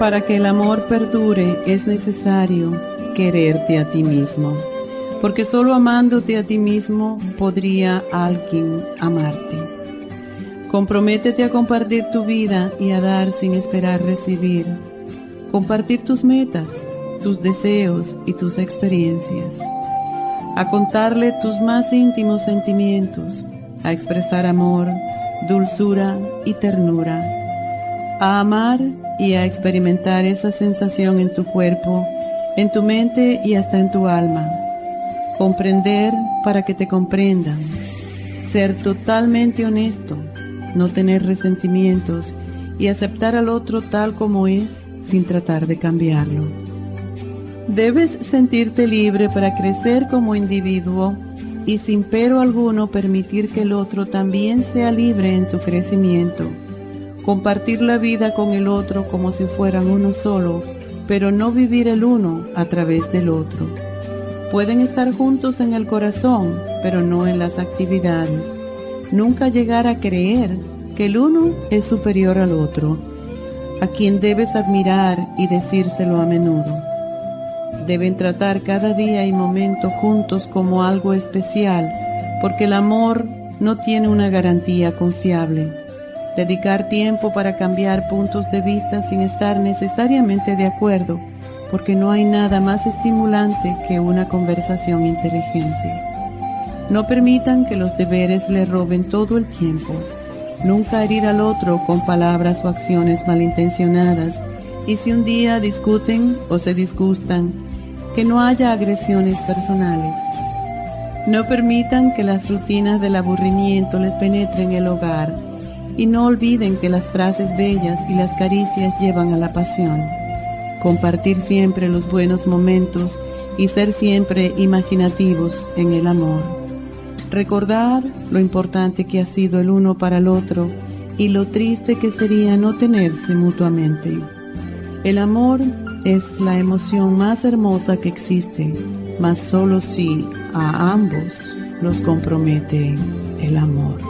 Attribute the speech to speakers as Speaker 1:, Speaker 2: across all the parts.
Speaker 1: Para que el amor perdure es necesario quererte a ti mismo, porque solo amándote a ti mismo podría alguien amarte. Comprométete a compartir tu vida y a dar sin esperar recibir. Compartir tus metas, tus deseos y tus experiencias. A contarle tus más íntimos sentimientos, a expresar amor, dulzura y ternura. A amar y a experimentar esa sensación en tu cuerpo, en tu mente y hasta en tu alma. Comprender para que te comprendan. Ser totalmente honesto, no tener resentimientos y aceptar al otro tal como es sin tratar de cambiarlo. Debes sentirte libre para crecer como individuo y sin pero alguno permitir que el otro también sea libre en su crecimiento compartir la vida con el otro como si fueran uno solo, pero no vivir el uno a través del otro. Pueden estar juntos en el corazón, pero no en las actividades. Nunca llegar a creer que el uno es superior al otro, a quien debes admirar y decírselo a menudo. Deben tratar cada día y momento juntos como algo especial, porque el amor no tiene una garantía confiable dedicar tiempo para cambiar puntos de vista sin estar necesariamente de acuerdo, porque no hay nada más estimulante que una conversación inteligente. No permitan que los deberes le roben todo el tiempo. Nunca herir al otro con palabras o acciones malintencionadas. Y si un día discuten o se disgustan, que no haya agresiones personales. No permitan que las rutinas del aburrimiento les penetren el hogar y no olviden que las frases bellas y las caricias llevan a la pasión. Compartir siempre los buenos momentos y ser siempre imaginativos en el amor. Recordar lo importante que ha sido el uno para el otro y lo triste que sería no tenerse mutuamente. El amor es la emoción más hermosa que existe, mas solo si a ambos los compromete el amor.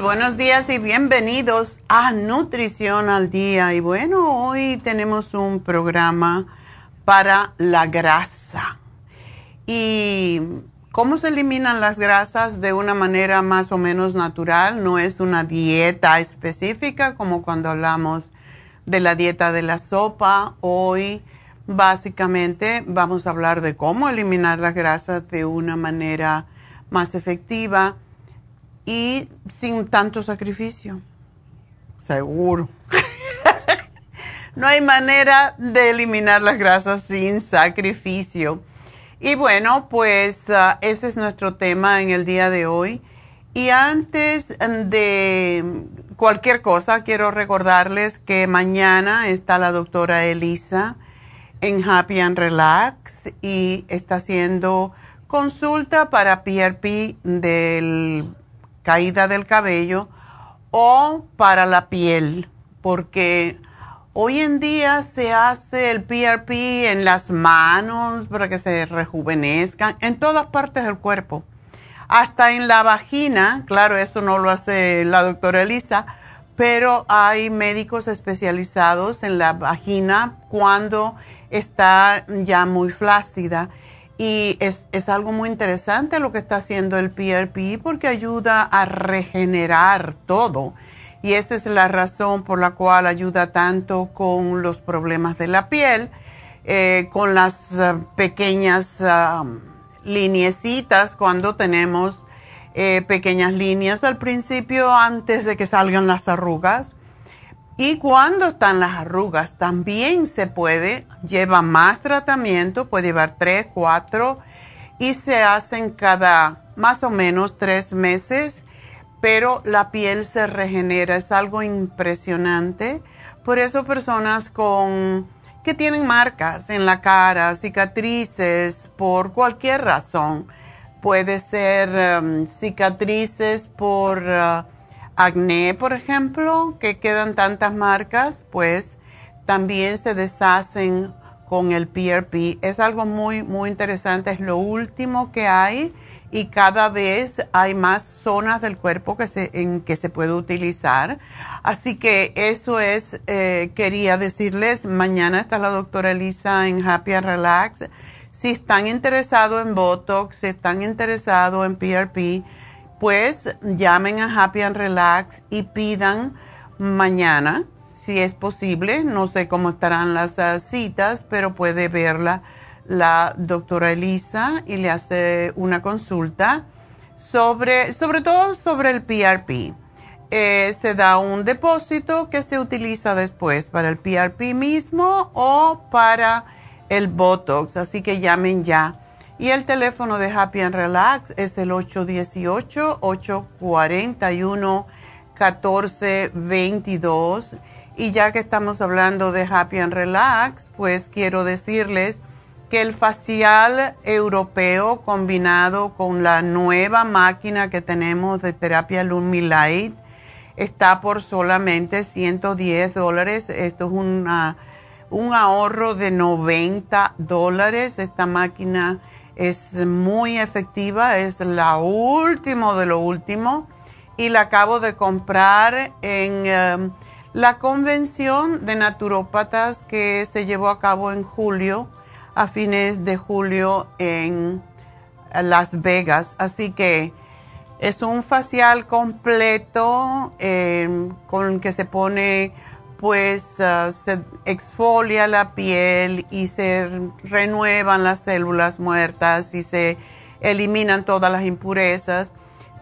Speaker 2: Buenos días y bienvenidos a Nutrición al Día. Y bueno, hoy tenemos un programa para la grasa. Y cómo se eliminan las grasas de una manera más o menos natural. No es una dieta específica como cuando hablamos de la dieta de la sopa. Hoy básicamente vamos a hablar de cómo eliminar las grasas de una manera más efectiva y sin tanto sacrificio. Seguro. no hay manera de eliminar las grasas sin sacrificio. Y bueno, pues ah, ese es nuestro tema en el día de hoy. Y antes de cualquier cosa, quiero recordarles que mañana está la doctora Elisa en Happy and Relax y está haciendo consulta para PRP del caída del cabello o para la piel, porque hoy en día se hace el PRP en las manos para que se rejuvenezcan, en todas partes del cuerpo, hasta en la vagina, claro, eso no lo hace la doctora Elisa, pero hay médicos especializados en la vagina cuando está ya muy flácida y es, es, algo muy interesante lo que está haciendo el PRP porque ayuda a regenerar todo. Y esa es la razón por la cual ayuda tanto con los problemas de la piel, eh, con las uh, pequeñas uh, cuando tenemos eh, pequeñas líneas al principio antes de que salgan las arrugas y cuando están las arrugas, también se puede, lleva más tratamiento, puede llevar tres, cuatro, y se hacen cada más o menos tres meses, pero la piel se regenera, es algo impresionante. Por eso personas con que tienen marcas en la cara, cicatrices, por cualquier razón, puede ser um, cicatrices por... Uh, acné, por ejemplo, que quedan tantas marcas, pues también se deshacen con el PRP. Es algo muy, muy interesante, es lo último que hay y cada vez hay más zonas del cuerpo que se, en que se puede utilizar. Así que eso es, eh, quería decirles, mañana está la doctora Elisa en Happy and Relax. Si están interesados en Botox, si están interesados en PRP, pues llamen a Happy and Relax y pidan mañana, si es posible. No sé cómo estarán las ah, citas, pero puede verla la doctora Elisa y le hace una consulta sobre, sobre todo sobre el PRP. Eh, se da un depósito que se utiliza después para el PRP mismo o para el Botox, así que llamen ya y el teléfono de Happy and Relax es el 818-841-1422. Y ya que estamos hablando de Happy and Relax, pues quiero decirles que el facial europeo combinado con la nueva máquina que tenemos de terapia Lumilight está por solamente 110 dólares. Esto es una, un ahorro de 90 dólares. Esta máquina es muy efectiva, es la última de lo último y la acabo de comprar en em, la convención de naturópatas que se llevó a cabo en julio, a fines de julio en Las Vegas. Así que es un facial completo em, con que se pone pues ah, se exfolia la piel y se renuevan las células muertas y se eliminan todas las impurezas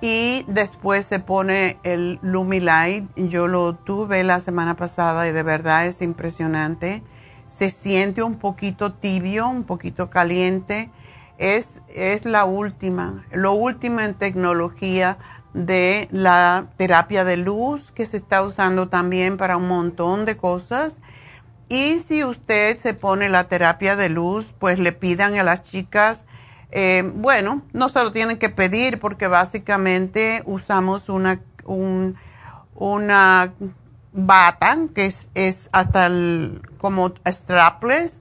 Speaker 2: y después se pone el Lumilight. Yo lo tuve la semana pasada y de verdad es impresionante. Se siente un poquito tibio, un poquito caliente. Es, es la última, lo último en tecnología de la terapia de luz que se está usando también para un montón de cosas. Y si usted se pone la terapia de luz, pues le pidan a las chicas, eh, bueno, no se lo tienen que pedir porque básicamente usamos una, una bata que es, hasta como strapless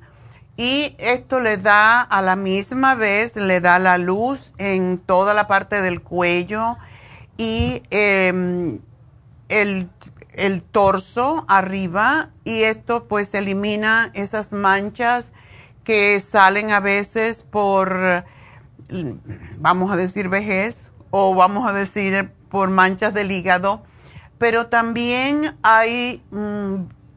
Speaker 2: y esto le da a la misma vez, le da la luz en toda la parte del cuello y em, el, el torso arriba y esto pues elimina esas manchas que salen a veces por, vamos a decir, vejez o vamos a decir por manchas del hígado, pero también hay mm,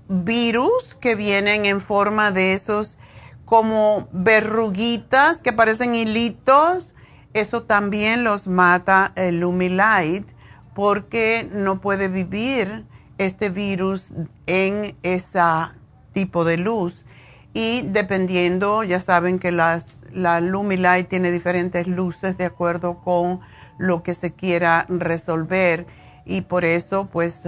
Speaker 2: virus que vienen en forma de esos como verruguitas que parecen hilitos. Eso también los mata el Lumilight porque no puede vivir este virus en ese tipo de luz. Y dependiendo, ya saben que las, la Lumilight tiene diferentes luces de acuerdo con lo que se quiera resolver. Y por eso, pues,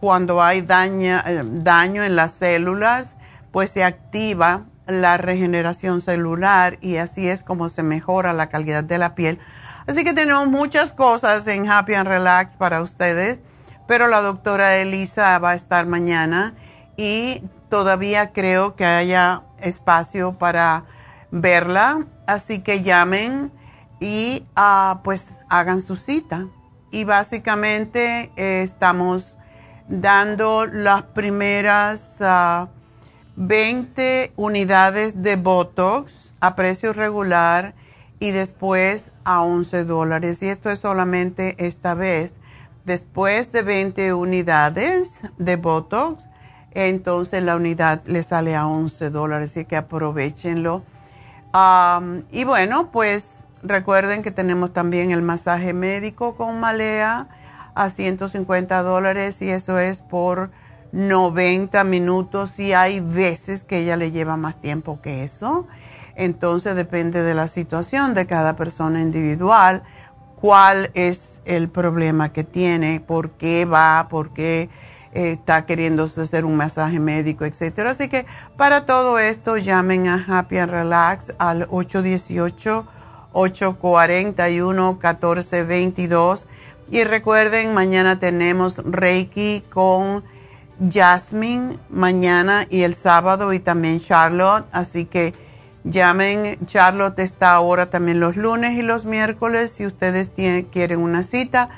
Speaker 2: cuando hay daño, eh, daño en las células, pues se activa la regeneración celular y así es como se mejora la calidad de la piel. Así que tenemos muchas cosas en Happy and Relax para ustedes, pero la doctora Elisa va a estar mañana y todavía creo que haya espacio para verla, así que llamen y uh, pues hagan su cita. Y básicamente eh, estamos dando las primeras 20 ah, unidades de Botox a precio regular y después a 11 dólares. Y esto es solamente esta vez. Después de 20 unidades de Botox, entonces la unidad le sale a 11 dólares, así que aprovechenlo. y bueno, pues recuerden que tenemos también el masaje médico con Malea a 150 dólares y eso es por 90 minutos y hay veces que ella le lleva más tiempo que eso. Entonces depende de la situación de cada persona individual, cuál es el problema que tiene, por qué va, por qué eh, está queriendo hacer un masaje médico, etcétera. Así que para todo esto llamen a Happy and Relax al 818 841 1422 y recuerden, mañana tenemos Reiki con Jasmine, mañana y el sábado, y también Charlotte. Así que llamen. Charlotte está ahora también los lunes y los miércoles si ustedes tienen, quieren una cita.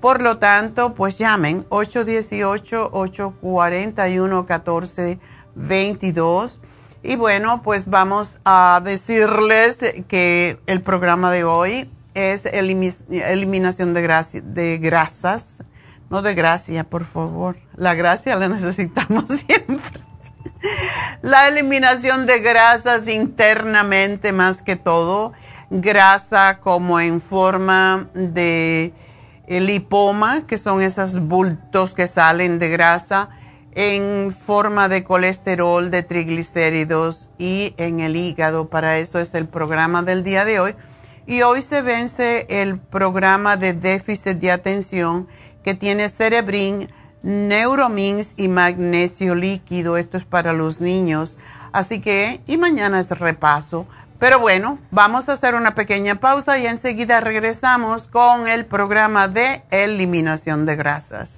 Speaker 2: Por lo tanto, pues llamen 818-841-1422. Y bueno, pues vamos a decirles que el programa de hoy es eliminación de, de grasas, no de gracia, por favor. La gracia la necesitamos siempre. La eliminación de grasas internamente más que todo, grasa como en forma de lipoma, que son esos bultos que salen de grasa, en forma de colesterol, de triglicéridos y en el hígado. Para eso es el programa del día de hoy y hoy se vence el programa de déficit de atención que tiene Cerebrin, Neuromins y magnesio líquido. Esto es para los niños. Así que, y mañana es repaso. Pero bueno, vamos a hacer una pequeña pausa y enseguida regresamos con el programa de eliminación de grasas.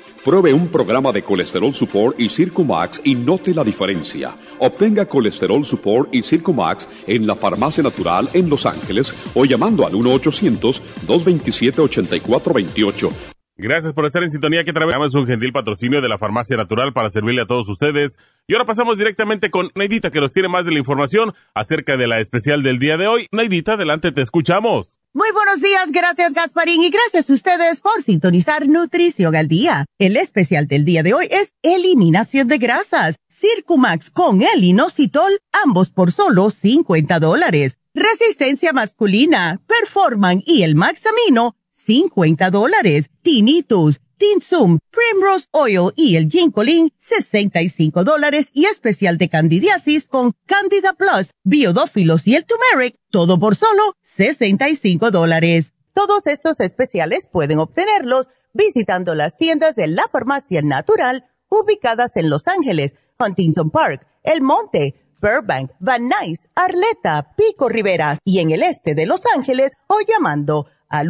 Speaker 3: Pruebe un programa de Colesterol Support y Circumax y note la diferencia. Obtenga Colesterol Support y Circumax en la Farmacia Natural en Los Ángeles o llamando al 1-800-227-8428.
Speaker 4: Gracias por estar en sintonía que es un gentil patrocinio de la Farmacia Natural para servirle a todos ustedes. Y ahora pasamos directamente con Neidita que nos tiene más de la información acerca de la especial del día de hoy. Neidita, adelante, te escuchamos.
Speaker 5: Muy buenos días, gracias Gasparín y gracias a ustedes por sintonizar Nutrición al Día. El especial del día de hoy es Eliminación de Grasas, Circumax con el inositol, ambos por solo 50 dólares. Resistencia masculina, Performan y el Maxamino, 50 dólares. Tinnitus, Tinsum, Primrose Oil y el Ginkolin, 65 dólares y especial de candidiasis con Candida Plus, Biodófilos y el Turmeric, todo por solo 65 dólares. Todos estos especiales pueden obtenerlos visitando las tiendas de la farmacia natural ubicadas en Los Ángeles, Huntington Park, El Monte, Burbank, Van Nuys, Arleta, Pico Rivera y en el este de Los Ángeles o llamando al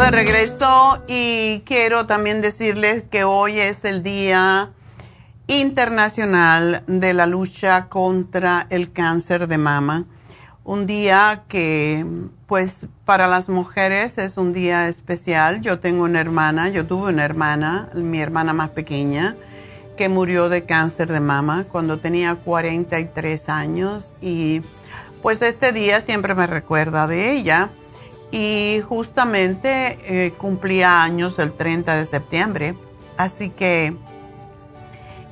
Speaker 2: De regreso y quiero también decirles que hoy es el Día Internacional de la Lucha contra el Cáncer de Mama. Un día que, pues, para las mujeres es un día especial. Yo tengo una hermana, yo tuve una hermana, mi hermana más pequeña, que murió de cáncer de mama cuando tenía 43 años y pues este día siempre me recuerda de ella y justamente eh, cumplía años el 30 de septiembre, así que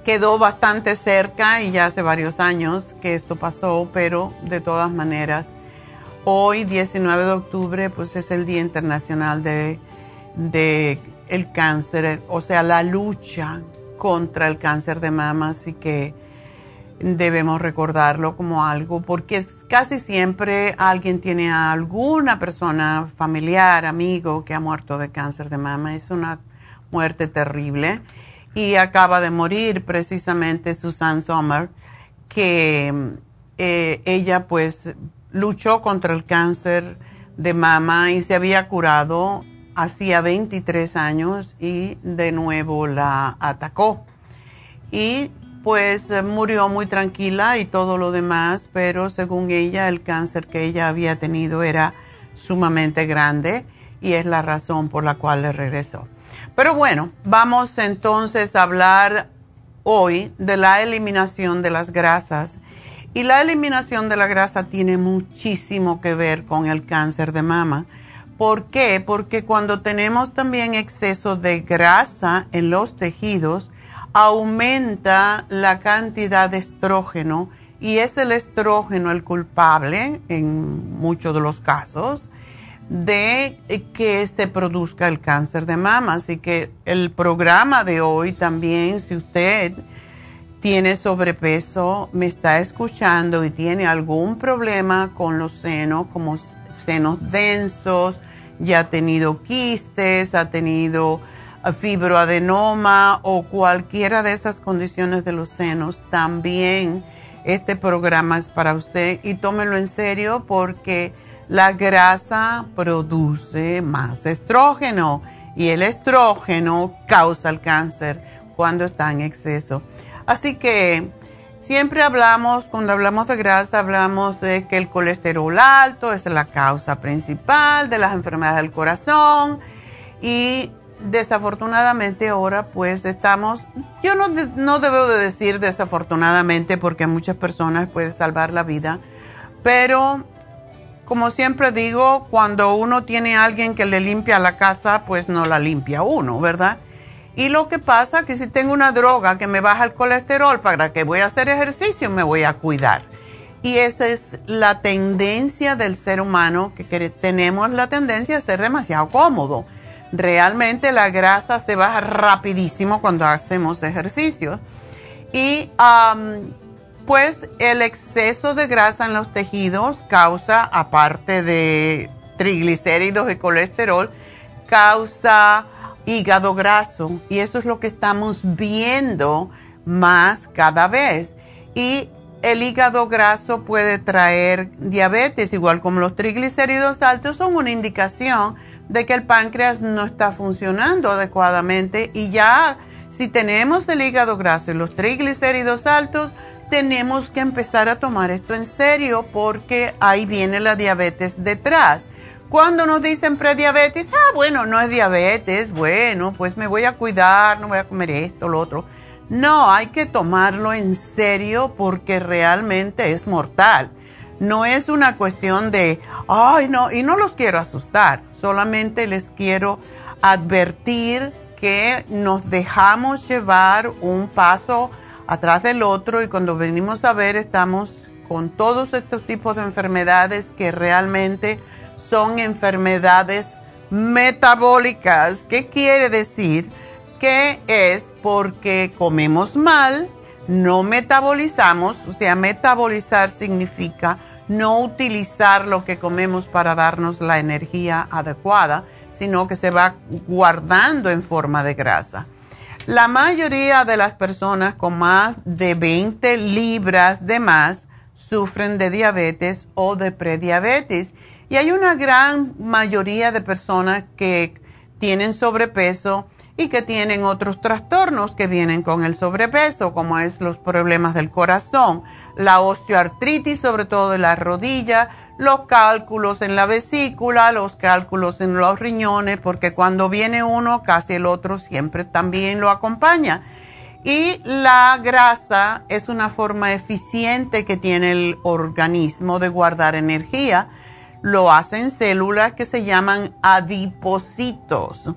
Speaker 2: quedó bastante cerca y ya hace varios años que esto pasó, pero de todas maneras, hoy 19 de octubre pues es el Día Internacional de, de el cáncer, o sea, la lucha contra el cáncer de mama, así que debemos recordarlo como algo, porque casi siempre alguien tiene a alguna persona familiar, amigo, que ha muerto de cáncer de mama. Es una muerte terrible. Y acaba de morir precisamente Susan Sommer, que eh, ella pues luchó contra el cáncer de mama y se había curado hacía 23 años y de nuevo la atacó. Y pues eh, murió muy tranquila y todo lo demás, pero según ella el cáncer que ella había tenido era sumamente grande y es la razón por la cual le regresó. Pero bueno, vamos entonces a hablar hoy de la eliminación de las grasas. Y la eliminación de la grasa tiene muchísimo que ver con el cáncer de mama. ¿Por qué? Porque cuando tenemos también exceso de grasa en los tejidos, aumenta la cantidad de estrógeno y es el estrógeno el culpable en muchos de los casos de que se produzca el cáncer de mama. Así que el programa de hoy también, si usted tiene sobrepeso, me está escuchando y tiene algún problema con los senos, como senos densos, ya ha tenido quistes, ha tenido fibroadenoma o cualquiera de esas condiciones de los senos, también este programa es para usted y tómelo en serio porque la grasa produce más estrógeno y el estrógeno causa el cáncer cuando está en exceso. Así que siempre hablamos, cuando hablamos de grasa, hablamos de que el colesterol alto es la causa principal de las enfermedades del corazón y desafortunadamente ahora pues estamos, yo no, no debo de decir desafortunadamente porque a muchas personas puede salvar la vida, pero como siempre digo, cuando uno tiene a alguien que le limpia la casa, pues no la limpia uno, ¿verdad? Y lo que pasa que si tengo una droga que me baja el colesterol, ¿para que voy a hacer ejercicio? Me voy a cuidar. Y esa es la tendencia del ser humano, que tenemos la tendencia a ser demasiado cómodo Realmente la grasa se baja rapidísimo cuando hacemos ejercicio. Y pues el exceso de grasa en los tejidos causa, aparte de triglicéridos y colesterol, causa hígado graso. Y eso es lo que estamos viendo más cada vez. Y el hígado graso puede traer diabetes, igual como los triglicéridos altos, son una indicación de que el páncreas no está funcionando adecuadamente y ya si tenemos el hígado graso y los triglicéridos altos, tenemos que empezar a tomar esto en serio porque ahí viene la diabetes detrás. Cuando nos dicen prediabetes, ah, bueno, no es diabetes, bueno, pues me voy a cuidar, no voy a comer esto, lo otro. No, hay que tomarlo en serio porque realmente es mortal. No es una cuestión de, ay, no, y no los quiero asustar, solamente les quiero advertir que nos dejamos llevar un paso atrás del otro y cuando venimos a ver estamos con todos estos tipos de enfermedades que realmente son enfermedades metabólicas. ¿Qué quiere decir? Que es porque comemos mal, no metabolizamos, o sea, metabolizar significa no utilizar lo que comemos para darnos la energía adecuada sino que se va guardando en forma de grasa. La mayoría de las personas con más de 20 libras de más sufren de diabetes o de prediabetes. Y hay una gran mayoría de personas que tienen sobrepeso y que tienen otros trastornos que vienen con el sobrepeso, como es los problemas del corazón, la osteoartritis, sobre todo de la rodilla, los cálculos en la vesícula, los cálculos en los riñones, porque cuando viene uno, casi el otro siempre también lo acompaña. Y la grasa es una forma eficiente que tiene el organismo de guardar energía. Lo hacen células que se llaman adipocitos,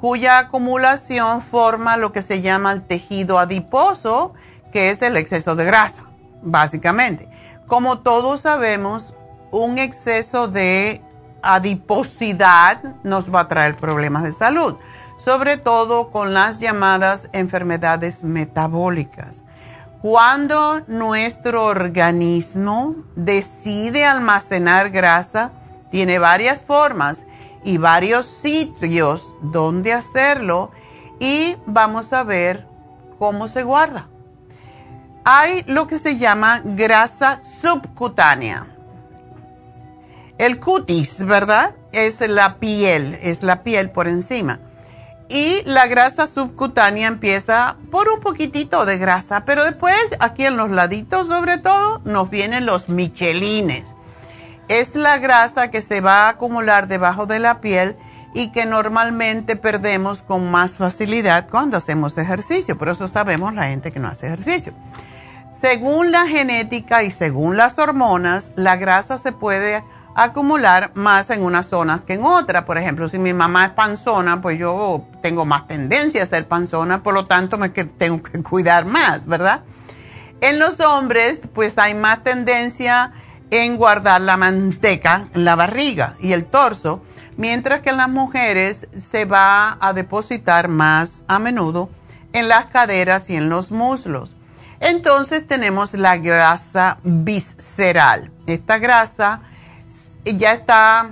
Speaker 2: cuya acumulación forma lo que se llama el tejido adiposo, que es el exceso de grasa, básicamente. Como todos sabemos, un exceso de adiposidad nos va a traer problemas de salud, sobre todo con las llamadas enfermedades metabólicas. Cuando nuestro organismo decide almacenar grasa, tiene varias formas y varios sitios donde hacerlo y vamos a ver cómo se guarda. Hay lo que se llama grasa subcutánea el cutis, ¿verdad? Es la piel, es la piel por encima. Y la grasa subcutánea empieza por un poquitito de grasa, pero después aquí en los laditos sobre todo nos vienen los michelines. Es la grasa que se va a acumular debajo de la piel y que normalmente perdemos con más facilidad cuando hacemos ejercicio. Por eso sabemos la gente que no hace ejercicio. Según la genética y según las hormonas, la grasa se puede acumular más en una zona que en otra. Por ejemplo, si mi mamá es panzona, pues yo tengo más tendencia a ser panzona, por lo tanto me tengo que cuidar más, ¿verdad? En los hombres, pues hay más tendencia en guardar la manteca en la barriga y el torso, mientras que en las mujeres se va a depositar más a menudo en las caderas y en los muslos. Entonces tenemos la grasa visceral. Esta grasa ya está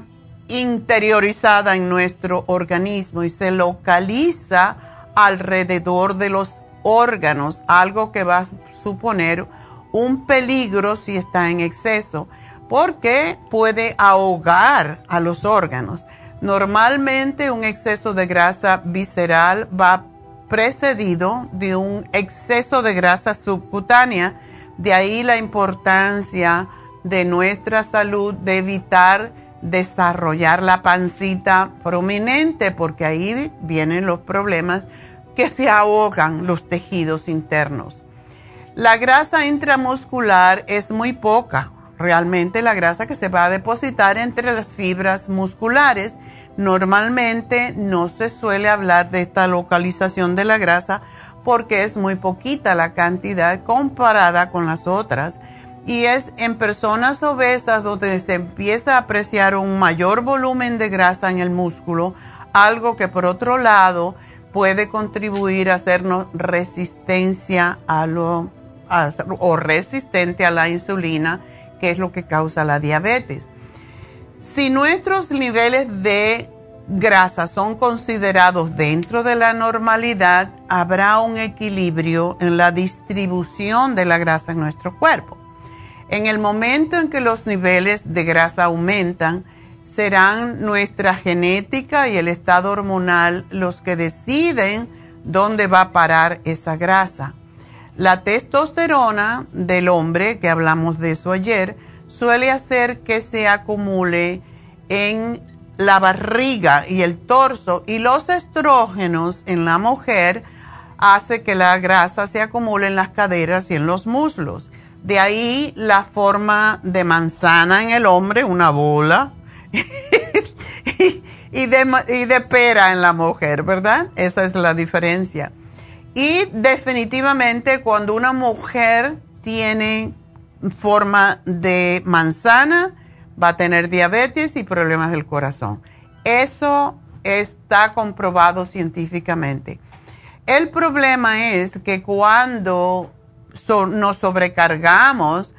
Speaker 2: interiorizada en nuestro organismo y se localiza alrededor de los órganos, algo que va a suponer un peligro si está en exceso, porque puede ahogar a los órganos. Normalmente un exceso de grasa visceral va precedido de un exceso de grasa subcutánea, de ahí la importancia de nuestra salud, de evitar desarrollar la pancita prominente, porque ahí vienen los problemas que se ahogan los tejidos internos. La grasa intramuscular es muy poca, realmente la grasa que se va a depositar entre las fibras musculares. Normalmente no se suele hablar de esta localización de la grasa porque es muy poquita la cantidad comparada con las otras y es en personas obesas donde se empieza a apreciar un mayor volumen de grasa en el músculo, algo que por otro lado puede contribuir a hacernos resistencia a lo o resistente a la insulina, que es lo que causa la diabetes. Si nuestros niveles de grasas son considerados dentro de la normalidad, habrá un equilibrio en la distribución de la grasa en nuestro cuerpo. En el momento en que los niveles de grasa aumentan, serán nuestra genética y el estado hormonal los que deciden dónde va a parar esa grasa. La testosterona del hombre, que hablamos de eso ayer, suele hacer que se acumule en la barriga y el torso y los estrógenos en la mujer hace que la grasa se acumule en las caderas y en los muslos. De ahí la forma de manzana en el hombre, una bola, y, de, y de pera en la mujer, ¿verdad? Esa es la diferencia. Y definitivamente cuando una mujer tiene forma de manzana, va a tener diabetes y problemas del corazón. Eso está comprobado científicamente. El problema es que cuando nos sobrecargamos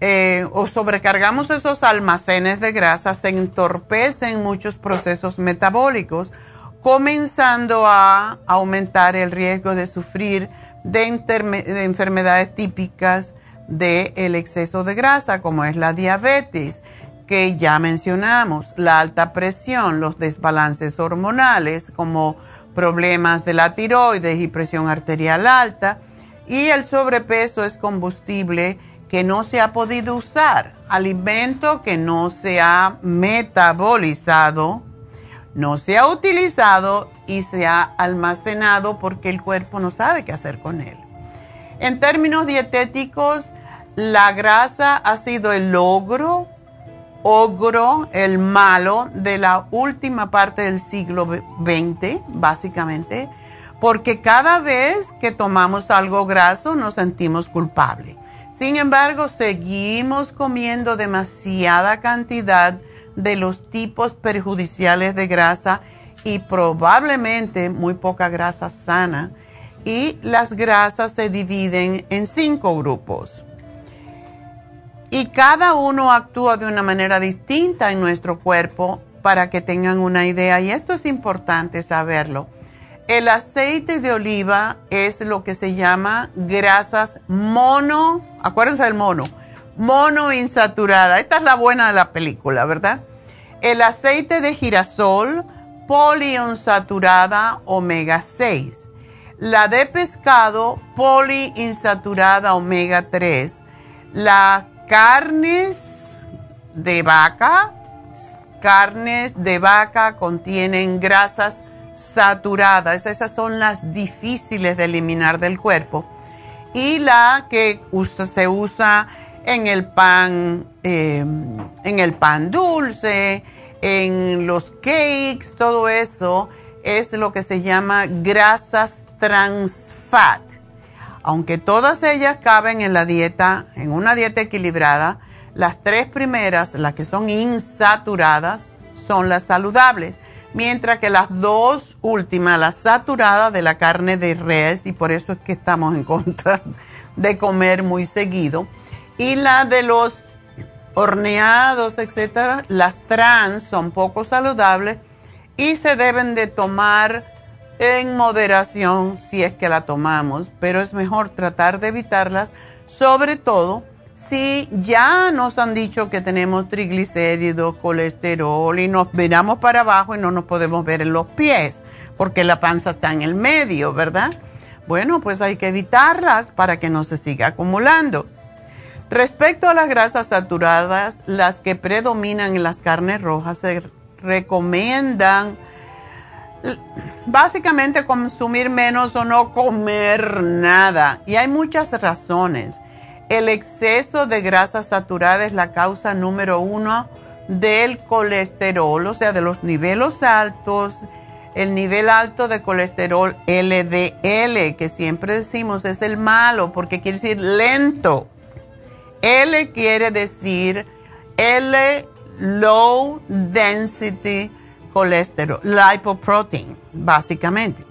Speaker 2: eh, o sobrecargamos esos almacenes de grasa, se entorpecen muchos procesos metabólicos, comenzando a aumentar el riesgo de sufrir de enfermedades típicas del exceso de grasa, como es la diabetes que ya mencionamos, la alta presión, los desbalances hormonales como problemas de la tiroides y presión arterial alta, y el sobrepeso es combustible que no se ha podido usar, alimento que no se ha metabolizado, no se ha utilizado y se ha almacenado porque el cuerpo no sabe qué hacer con él. En términos dietéticos, la grasa ha sido el logro ogro, el malo de la última parte del siglo XX, básicamente, porque cada vez que tomamos algo graso nos sentimos culpables. Sin embargo, seguimos comiendo demasiada cantidad de los tipos perjudiciales de grasa y probablemente muy poca grasa sana. Y las grasas se dividen en cinco grupos y cada uno actúa de una manera distinta en nuestro cuerpo para que tengan una idea. Y esto es importante saberlo. El aceite de oliva es lo que se llama grasas mono, acuérdense del mono, monoinsaturada. Esta es la buena de la película, ¿verdad? El aceite de girasol, poliinsaturada omega 6. La de pescado, poliinsaturada omega 3. La carnes de vaca, carnes de vaca contienen grasas saturadas, esas son las difíciles de eliminar del cuerpo. Y la que se usa en el pan, em, en el pan dulce, en los cakes, todo eso es lo que se llama grasas trans fat aunque todas ellas caben en la dieta, en una dieta equilibrada, las tres primeras, las que son insaturadas, son las saludables, mientras que las dos últimas, las saturadas de la carne de res, y por eso es que estamos en contra de comer muy seguido, y la de los horneados, etcétera, las trans son poco saludables y se deben de tomar en moderación si es que la tomamos, pero es mejor tratar de evitarlas, sobre todo si ya nos han dicho que tenemos triglicéridos, colesterol y nos miramos para abajo y no nos podemos ver en los pies porque la panza está en el medio, ¿verdad? Bueno, pues hay que evitarlas para que no se siga acumulando. Respecto a las grasas saturadas, las que predominan en las carnes rojas se recomiendan básicamente consumir menos o no comer nada. Y hay muchas razones. El exceso de grasa saturada es la causa número uno del colesterol, o sea, de los niveles altos, el nivel alto de colesterol LDL, que siempre decimos es el malo porque quiere decir lento. L quiere decir L low density colesterol, lipoprotein, básicamente,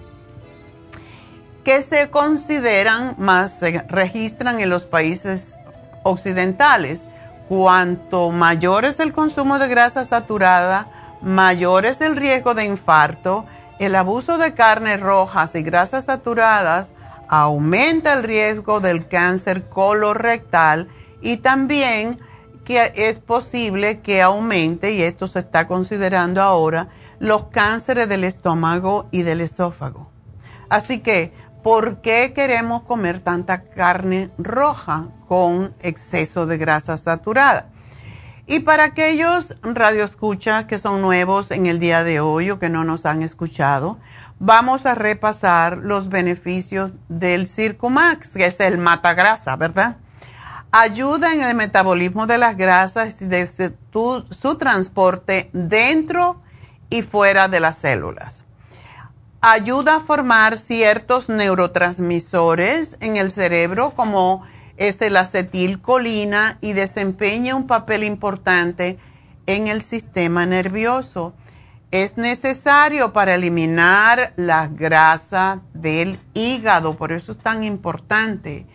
Speaker 2: que se consideran más, se registran en los países occidentales. Cuanto mayor es el consumo de grasa saturada, mayor es el riesgo de infarto, el abuso de carnes rojas y grasas saturadas aumenta el riesgo del cáncer colorectal y también que es posible que aumente, y esto se está considerando ahora, los cánceres del estómago y del esófago. Así que, ¿por qué queremos comer tanta carne roja con exceso de grasa saturada? Y para aquellos radioescuchas que son nuevos en el día de hoy o que no nos han escuchado, vamos a repasar los beneficios del Circumax, que es el matagrasa, ¿verdad? Ayuda en el metabolismo de las grasas y de su transporte dentro y fuera de las células. Ayuda a formar ciertos neurotransmisores en el cerebro como es el acetilcolina y desempeña un papel importante en el sistema nervioso. Es necesario para eliminar la grasa del hígado, por eso es tan importante.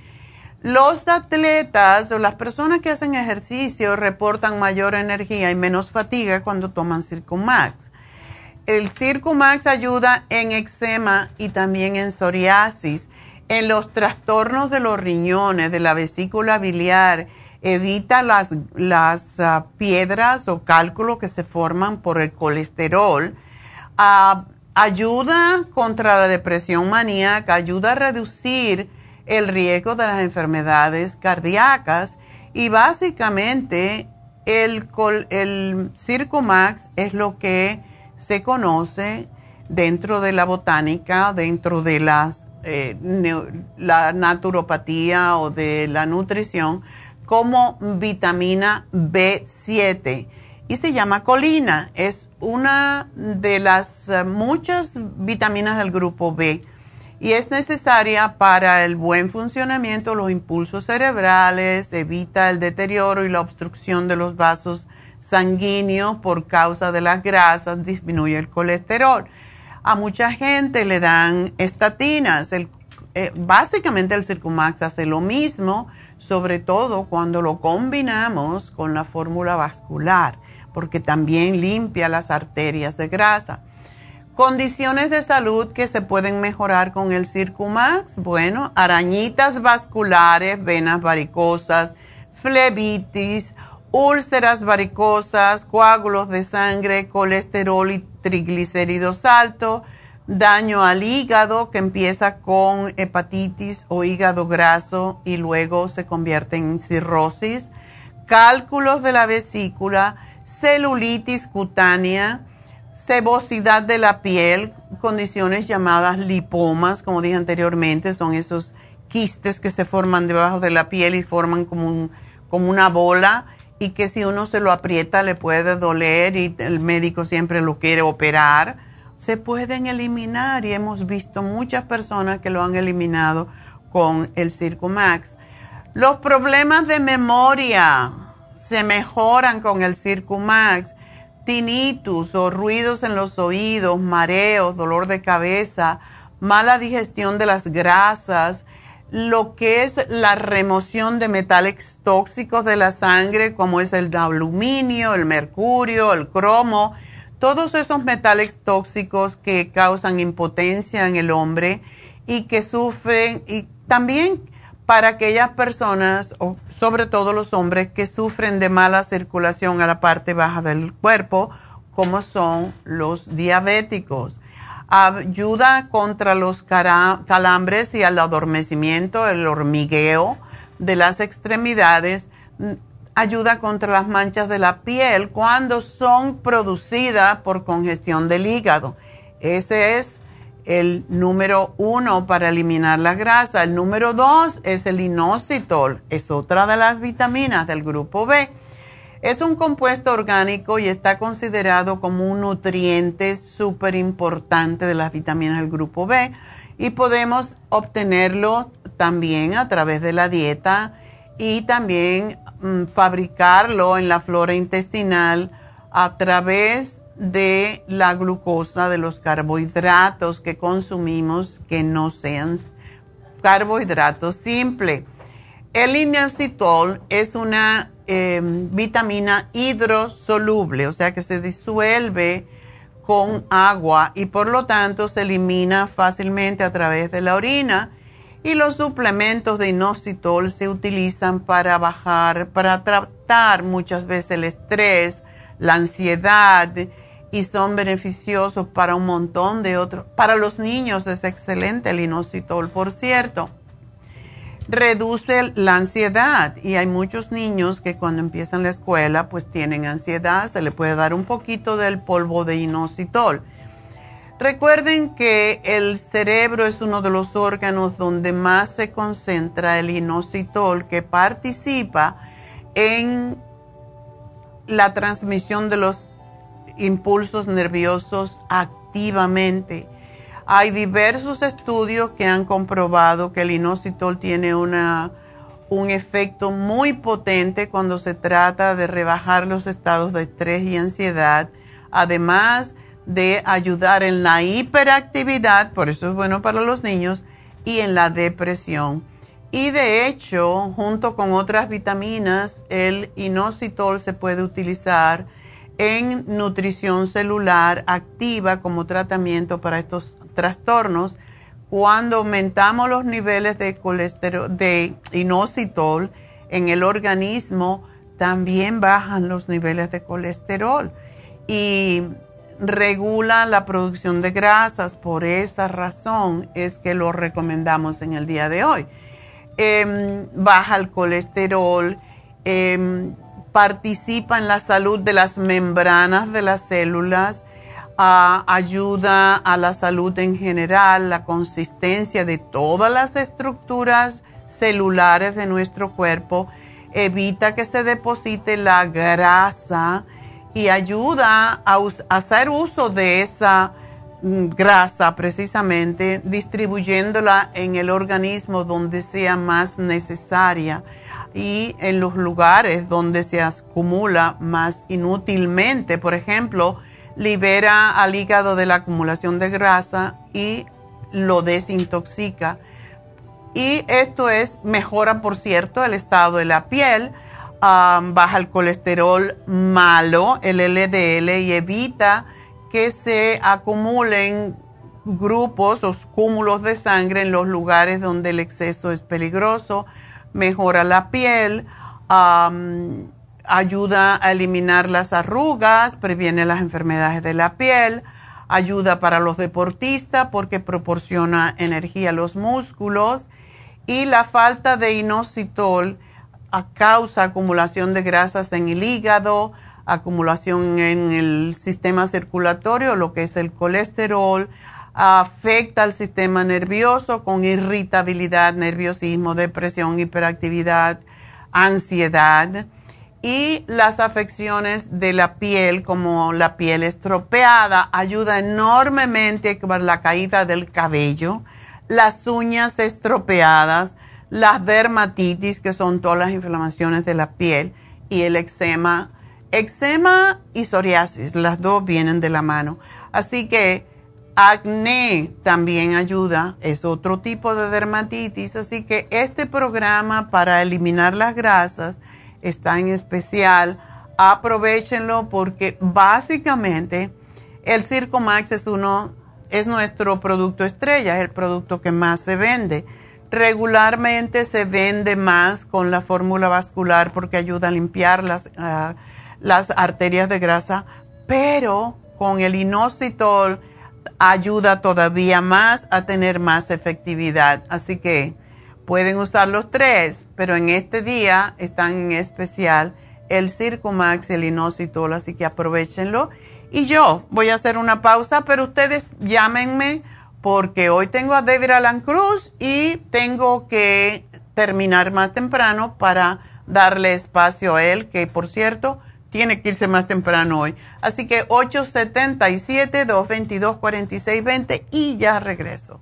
Speaker 2: Los atletas o las personas que hacen ejercicio reportan mayor energía y menos fatiga cuando toman Circumax. El Circumax ayuda en eczema y también en psoriasis en los trastornos de los riñones, de la vesícula biliar, evita las, las ah, piedras o cálculos que se forman por el colesterol, ah, ayuda contra la depresión maníaca, ayuda a reducir el riesgo de las enfermedades cardíacas y básicamente el, el Circumax es lo que se conoce dentro de la botánica, dentro de las eh, la naturopatía o de la nutrición como vitamina B7 y se llama colina. Es una de las eh, muchas vitaminas del grupo B y es necesaria para el buen funcionamiento los impulsos cerebrales, evita el deterioro y la obstrucción de los vasos sanguíneos por causa de las grasas, disminuye el colesterol a mucha gente le dan estatinas. El, eh, básicamente el Circumax hace lo mismo, sobre todo cuando lo combinamos con la fórmula vascular, porque también limpia las arterias de grasa. Condiciones de salud que se pueden mejorar con el Circumax, bueno, arañitas vasculares, venas varicosas, flebitis, úlceras varicosas, coágulos de sangre, colesterol y triglicéridos altos, daño al hígado que empieza con hepatitis o hígado graso y luego se convierte en cirrosis, cálculos de la vesícula, celulitis cutánea, sebosidad de la piel, condiciones llamadas lipomas, como dije anteriormente, son esos quistes que se forman debajo de la piel y forman como, como una bola y que si uno se lo aprieta le puede doler y el médico siempre lo quiere operar, se pueden eliminar y hemos visto muchas personas que lo han eliminado con el Circumax. Los problemas de memoria se mejoran con el Circumax. Tinnitus o ruidos en los oídos, mareos, dolor de cabeza, mala digestión de las grasas, lo que es la remoción de metales tóxicos de la sangre, como es el aluminio, el mercurio, el cromo, todos esos metales tóxicos que causan impotencia en el hombre y que sufren, y también para aquellas personas, sobre todo los hombres, que sufren de mala circulación a la parte baja del cuerpo, como son los diabéticos ayuda contra los calambres y el adormecimiento, el hormigueo de las extremidades, ayuda contra las manchas de la piel cuando son producidas por congestión del hígado. Ese es el número uno para eliminar la grasa. El número dos es el inositol, es otra de las vitaminas del grupo B es un compuesto orgánico y está considerado como un nutriente súper importante de las vitaminas del grupo B y podemos obtenerlo también a través de la dieta y también mm, fabricarlo en la flora intestinal a través de la glucosa de los carbohidratos que consumimos que no sean carbohidratos simples. El inositol es una em, vitamina hidrosoluble, o sea que se disuelve con agua y por lo tanto se elimina fácilmente a través de la orina. Y los suplementos de inositol se utilizan para bajar, para tratar muchas veces el estrés, la ansiedad y son beneficiosos para un montón de otros. Para los niños es excelente el inositol, por cierto reduce la ansiedad y hay muchos niños que cuando empiezan la escuela pues tienen ansiedad, se le puede dar un poquito del polvo de inositol. Recuerden que el cerebro es uno de los órganos donde más se concentra el inositol que participa en la transmisión de los impulsos nerviosos activamente hay diversos estudios que han comprobado que el inositol tiene una, un efecto muy potente cuando se trata de rebajar los estados de estrés y ansiedad, además de ayudar en la hiperactividad, por eso es bueno para los niños, y en la depresión. Y de hecho, junto con otras vitaminas, el inositol se puede utilizar en nutrición celular activa como tratamiento para estos trastornos, cuando aumentamos los niveles de colesterol, de inositol en el organismo, también bajan los niveles de colesterol y regula la producción de grasas. Por esa razón es que lo recomendamos en el día de hoy. Em, baja el colesterol, em, participa en la salud de las membranas de las células, ayuda a la salud en general, la consistencia de todas las estructuras celulares de nuestro cuerpo, evita que se deposite la grasa y ayuda a, hacer uso de esa mm, grasa precisamente, distribuyéndola en el organismo donde sea más necesaria y en los lugares donde se acumula más inútilmente. Por ejemplo, libera al hígado de la acumulación de grasa y lo desintoxica. Y esto es, mejora por cierto el estado de la piel, baja el colesterol malo, el LDL, y evita que se acumulen grupos o cúmulos de sangre en los lugares donde el exceso es peligroso, mejora la piel ayuda a eliminar las arrugas, previene las enfermedades de la piel, ayuda para los deportistas porque proporciona energía a los músculos y la falta de inositol causa acumulación de grasas en el hígado, acumulación en el sistema circulatorio, lo que es el colesterol, afecta al sistema nervioso con irritabilidad, nerviosismo, depresión, hiperactividad, ansiedad y las afecciones de la piel, como la piel estropeada, ayuda enormemente con la caída del cabello, las uñas estropeadas, las dermatitis, que son todas las inflamaciones de la piel, y el eczema. Eczema y psoriasis, las dos vienen de la mano. Así que acné también ayuda, es otro tipo de dermatitis. Así que este programa para eliminar las grasas, está en especial. Aprovechenlo porque básicamente el Circo Max es uno, es nuestro producto estrella, es el producto que más se vende. Regularmente se vende más con la fórmula vascular porque ayuda a limpiar las, ah, las arterias de grasa, pero con el inositol ayuda todavía más a tener más efectividad. Así que Pueden usar los tres, pero en este día están en especial el Circumax el Inositol, así que aprovechenlo. Y yo voy a hacer una pausa, pero ustedes llámenme porque hoy tengo a David Alan Cruz y tengo que terminar más temprano para darle espacio a él, que por cierto tiene que irse más temprano hoy. Así que 877-222-4620 y ya regreso.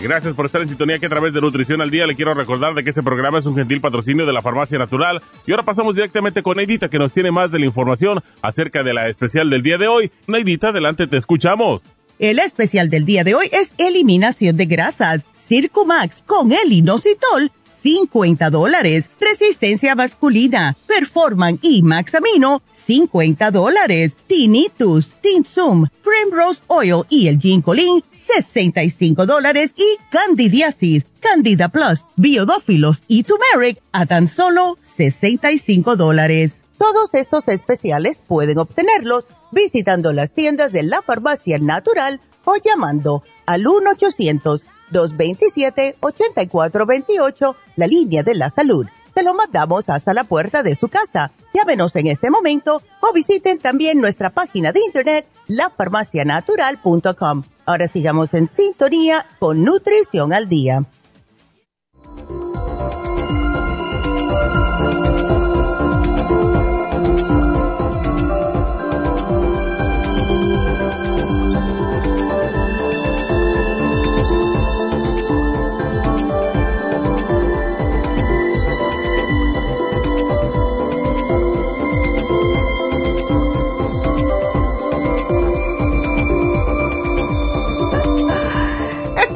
Speaker 4: Gracias por estar en sintonía que a través de Nutrición al Día le quiero recordar de que este programa es un gentil patrocinio de la Farmacia Natural. Y ahora pasamos directamente con Neidita que nos tiene más de la información acerca de la especial del día de hoy. Neidita, adelante, te escuchamos.
Speaker 5: El especial del día de hoy es eliminación de grasas, Circumax con el inositol 50 dólares. Resistencia masculina, Performan y Maxamino, 50 dólares. Tinnitus, Tinsum, Primrose Oil y el Ginkolin, 65 dólares. Y Candidiasis, Candida Plus, Biodófilos y Turmeric a tan solo 65 dólares. Todos estos especiales pueden obtenerlos visitando las tiendas de la farmacia natural o llamando al 1 800 227-8428, la línea de la salud. Te lo mandamos hasta la puerta de su casa. Llámenos en este momento o visiten también nuestra página de internet, lafarmacianatural.com. Ahora sigamos en sintonía con Nutrición al Día.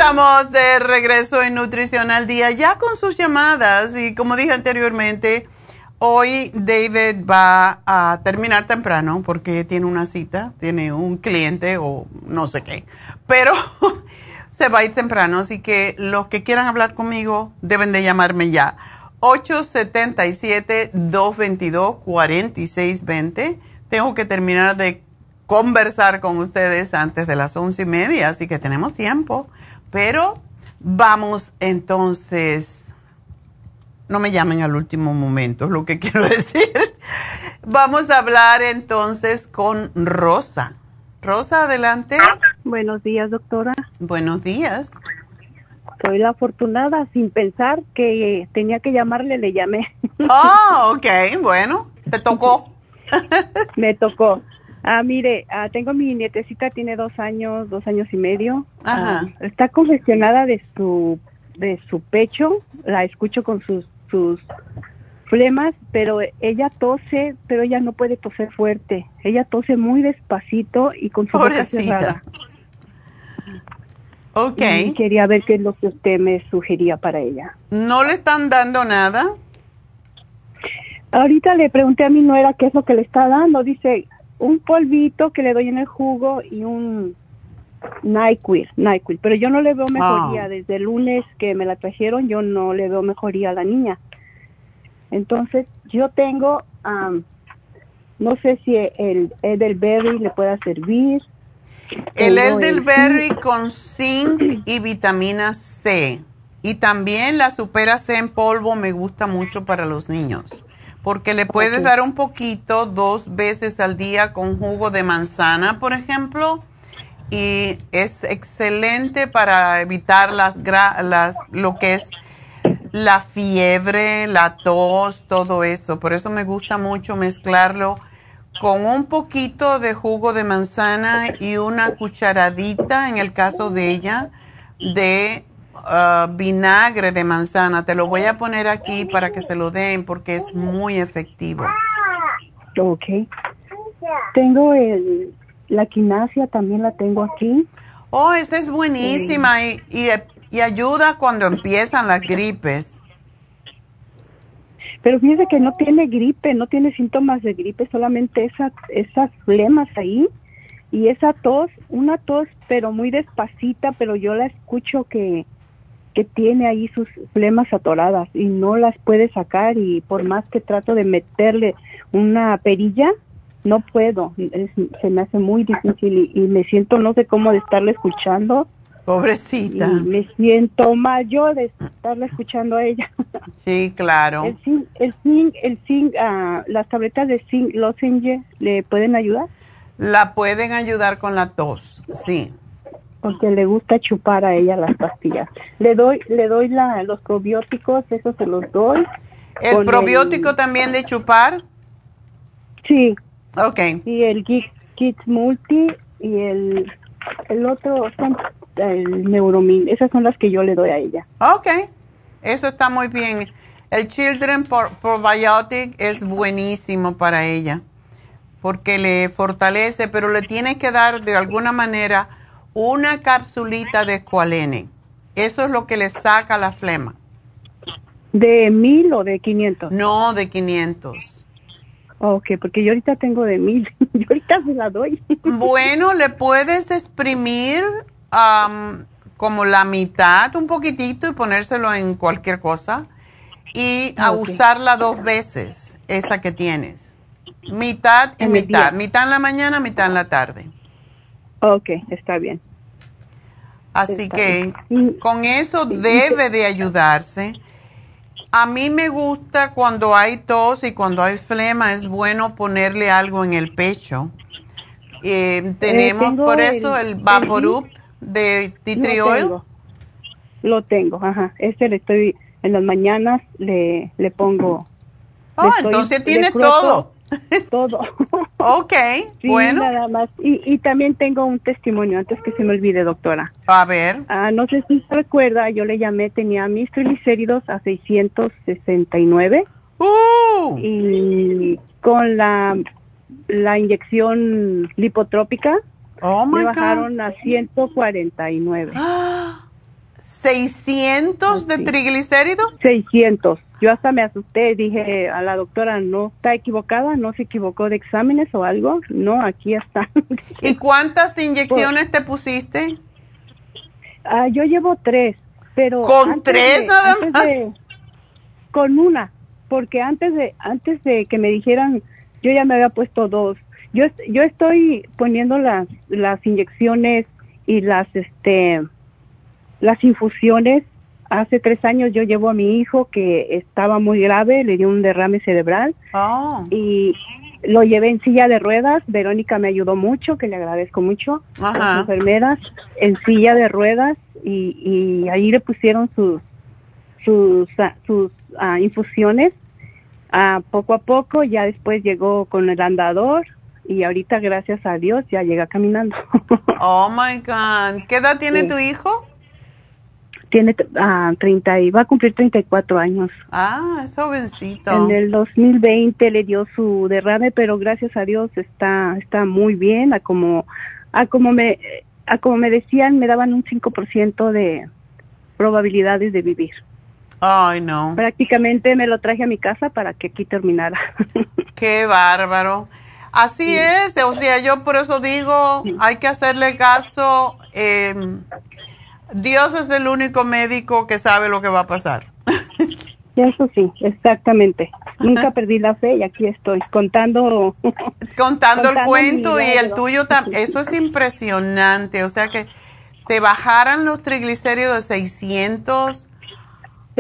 Speaker 2: Estamos de regreso en Nutrición al Día, ya con sus llamadas. Y como dije anteriormente, hoy David va a terminar temprano porque tiene una cita, tiene un cliente o no sé qué. Pero se va a ir temprano, así que los que quieran hablar conmigo deben de llamarme ya. 877-222-4620. Tengo que terminar de conversar con ustedes antes de las once y media, así que tenemos tiempo. Pero vamos entonces, no me llamen al último momento, es lo que quiero decir. Vamos a hablar entonces con Rosa. Rosa, adelante.
Speaker 6: Buenos días, doctora.
Speaker 2: Buenos días.
Speaker 6: Soy la afortunada, sin pensar que tenía que llamarle, le llamé.
Speaker 2: Oh, ok, bueno, te tocó.
Speaker 6: Me tocó. Ah, mire, ah, tengo mi nietecita, tiene dos años, dos años y medio.
Speaker 2: Ajá.
Speaker 6: Ah, está congestionada de su, de su pecho. La escucho con sus, sus flemas, pero ella tose, pero ella no puede toser fuerte. Ella tose muy despacito y con su boca
Speaker 2: Pobrecita.
Speaker 6: cerrada.
Speaker 2: Ok.
Speaker 6: Y quería ver qué es lo que usted me sugería para ella.
Speaker 2: ¿No le están dando nada?
Speaker 6: Ahorita le pregunté a mi nuera qué es lo que le está dando. Dice, un polvito que le doy en el jugo y un NyQuil, NyQuil. Pero yo no le veo mejoría.
Speaker 2: Ah.
Speaker 6: Desde el lunes que me la trajeron, yo no le veo mejoría a la niña. Entonces, yo tengo, am, no sé si el Edelberry le pueda servir.
Speaker 2: El
Speaker 6: Tengo
Speaker 2: elderberry con zinc y vitamina C. Y también la supera C en polvo me gusta mucho para los niños. Porque le puedes dar un poquito dos veces al día con jugo de manzana, por ejemplo. Y es excelente para evitar las lo que es la fiebre, la tos, todo eso. Por eso me gusta mucho mezclarlo con un poquito de jugo de manzana y una cucharadita, en el caso de ella, de ah, vinagre de manzana. Te lo voy a poner aquí para que se lo den porque es muy efectivo.
Speaker 6: Ok. Tengo el, la quinasia, también la tengo aquí.
Speaker 2: Oh, esa es buenísima y, y, y ayuda cuando empiezan las gripes.
Speaker 6: Pero fíjese que no tiene gripe, no tiene síntomas de gripe, solamente esa, esas flemas ahí y esa tos, una tos pero muy despacita, pero yo la escucho que, que tiene ahí sus flemas atoradas y no las puede sacar y por más que trato de meterle una perilla, no puedo, es- se me hace muy difícil y, y me siento no sé cómo de estarle escuchando
Speaker 2: Pobrecita.
Speaker 6: y me siento mal yo de estarla escuchando a ella.
Speaker 2: Sí, claro.
Speaker 6: El zinc, el zinc, el zinc, ah, las tabletas de zinc lozenge le pueden ayudar
Speaker 2: La pueden ayudar con la tos, sí.
Speaker 6: Porque le gusta chupar a ella las pastillas. Le doy, le doy la, los probióticos, eso se los doy.
Speaker 2: ¿El probiótico
Speaker 6: el-
Speaker 2: también de chupar?
Speaker 6: Sí,
Speaker 2: Ok.
Speaker 6: y el Kids Multi y el, el otro son el Neuromin. Esas son las que yo le doy a ella.
Speaker 2: Ok. Eso está muy bien. El Children Pro- Probiotic es buenísimo para ella porque le fortalece, pero le tienes que dar de alguna manera una capsulita de escualene. Eso es lo que le saca la flema.
Speaker 6: ¿De mil o de 500?
Speaker 2: No de 500.
Speaker 6: Ok, porque yo ahorita tengo de mil. yo ahorita se la doy.
Speaker 2: Bueno, le puedes exprimir am, como la mitad, un poquitito, y ponérselo en cualquier cosa. Y a usarla dos veces, esa que tienes. Mitad y
Speaker 6: En
Speaker 2: mitad. Mitad en la mañana, mitad en la tarde.
Speaker 6: Ok, está bien.
Speaker 2: Así
Speaker 6: Está
Speaker 2: que
Speaker 6: bien. Y-
Speaker 2: con eso debe de ayudarse. A mí me gusta cuando hay tos y cuando hay flema, es bueno ponerle algo en el pecho. Eh, tenemos
Speaker 6: tengo
Speaker 2: por eso el,
Speaker 6: el
Speaker 2: Vaporub de tea tree
Speaker 6: Lo
Speaker 2: oil.
Speaker 6: tengo. Lo tengo, ajá. Este le estoy, en las mañanas le, le pongo
Speaker 2: Oh,
Speaker 6: le estoy-
Speaker 2: entonces tiene todo.
Speaker 6: Todo.
Speaker 2: Ok,
Speaker 6: Sí,
Speaker 2: bueno.
Speaker 6: nada más. Y, y también tengo un testimonio, antes que se me olvide, doctora.
Speaker 2: A ver.
Speaker 6: Ah, no sé si se recuerda, yo le llamé, tenía mis triglicéridos a 669
Speaker 2: Uh,
Speaker 6: y con la, la inyección lipotrópica
Speaker 2: oh
Speaker 6: me
Speaker 2: God.
Speaker 6: bajaron a 149.
Speaker 2: Ah, 600 de triglicéridos.
Speaker 6: 600. Yo hasta me asusté, dije a la doctora, no está equivocada, no se equivocó de exámenes o algo. No, aquí está.
Speaker 2: ¿Y cuántas inyecciones te pusiste?
Speaker 6: Ah, yo llevo tres, pero...
Speaker 2: ¿Con tres nada más?
Speaker 6: de- con una, porque antes de antes de que me dijeran, yo ya me había puesto dos. Yo yo estoy poniendo las las inyecciones y las este las infusiones. Hace tres años yo llevo a mi hijo que estaba muy grave, le dio un derrame cerebral
Speaker 2: Oh,
Speaker 6: y lo llevé en silla de ruedas. Verónica me ayudó mucho, que le agradezco mucho.
Speaker 2: Ajá.
Speaker 6: Las enfermeras en silla de ruedas y, y ahí le pusieron sus sus ah, sus ah, infusiones. Ah, poco a poco, ya después llegó con el andador y ahorita gracias a Dios ya llega caminando.
Speaker 2: oh my God. ¿Qué edad tiene
Speaker 6: Sí.
Speaker 2: tu hijo?
Speaker 6: Tiene ah, 30 y va a cumplir 34 años.
Speaker 2: Ah, es jovencito.
Speaker 6: En el 2020 le dio su derrame, pero gracias a Dios está está muy bien. A como a como me a como me decían, me daban un 5% de probabilidades de vivir.
Speaker 2: Ay, no.
Speaker 6: Prácticamente me lo traje a mi casa para que aquí terminara.
Speaker 2: Qué bárbaro. Así es, o sea, yo por eso digo, hay que hacerle caso. eh, Dios es el único médico que sabe lo que va a pasar.
Speaker 6: Eso sí, exactamente. Nunca perdí la fe y aquí estoy contando.
Speaker 2: Contando el cuento y el tuyo también. Eso es impresionante. O sea que te bajaran los triglicéridos de 600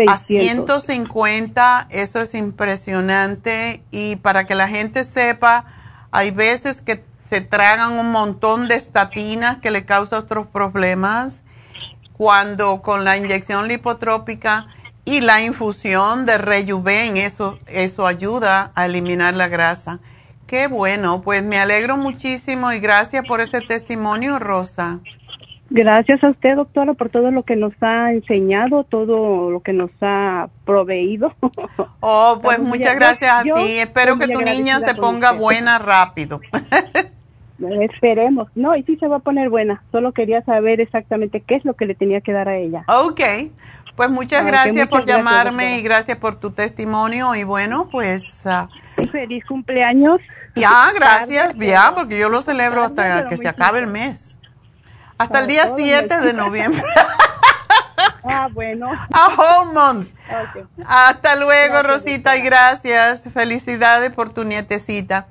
Speaker 2: a
Speaker 6: 600.
Speaker 2: 150, eso es impresionante. Y para que la gente sepa, hay veces que se tragan un montón de estatinas que le causa otros problemas. Cuando con la inyección lipotrópica y la infusión de Rejuven, eso, eso ayuda a eliminar la grasa. Qué bueno, pues me alegro muchísimo y gracias por ese testimonio, Rosa.
Speaker 6: Gracias a usted, doctora, por todo lo que nos ha enseñado, todo lo que nos ha proveído.
Speaker 2: Oh, pues muchas gracias a ti. Espero que tu niña se ponga buena rápido.
Speaker 6: Esperemos. No, y sí se va a poner buena. Solo quería saber exactamente qué es lo que le tenía que dar a ella.
Speaker 2: Ok. Pues muchas gracias por llamarme y gracias por tu testimonio. Y bueno, pues... Uh,
Speaker 6: Feliz cumpleaños.
Speaker 2: Ya, gracias. Ya, porque yo lo celebro hasta que se acabe el mes. Hasta el día 7 de noviembre.
Speaker 6: Ah, bueno.
Speaker 2: A whole month. Hasta luego, Rosita, y gracias. Felicidades por tu nietecita.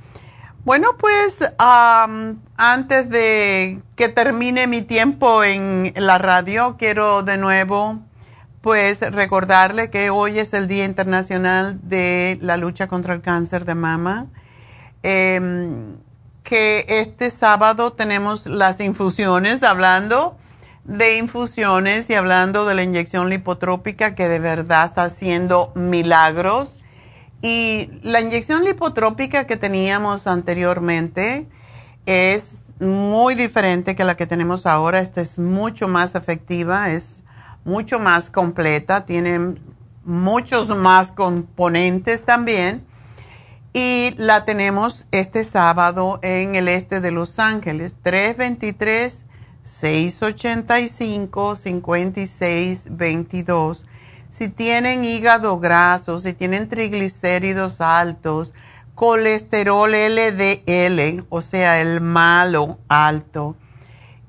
Speaker 2: Bueno, pues antes de que termine mi tiempo en la radio, quiero de nuevo pues recordarle que hoy es el Día Internacional de la Lucha contra el Cáncer de Mama. Em, que este sábado tenemos las infusiones, hablando de infusiones y hablando de la inyección lipotrópica que de verdad está haciendo milagros. Y la inyección lipotrópica que teníamos anteriormente es muy diferente que la que tenemos ahora. Esta es mucho más efectiva, es mucho más completa, tiene muchos más componentes también. Y la tenemos este sábado en el este de Los Ángeles, 323-685-5622 si tienen hígado graso, si tienen triglicéridos altos, colesterol LDL, o sea, el malo alto,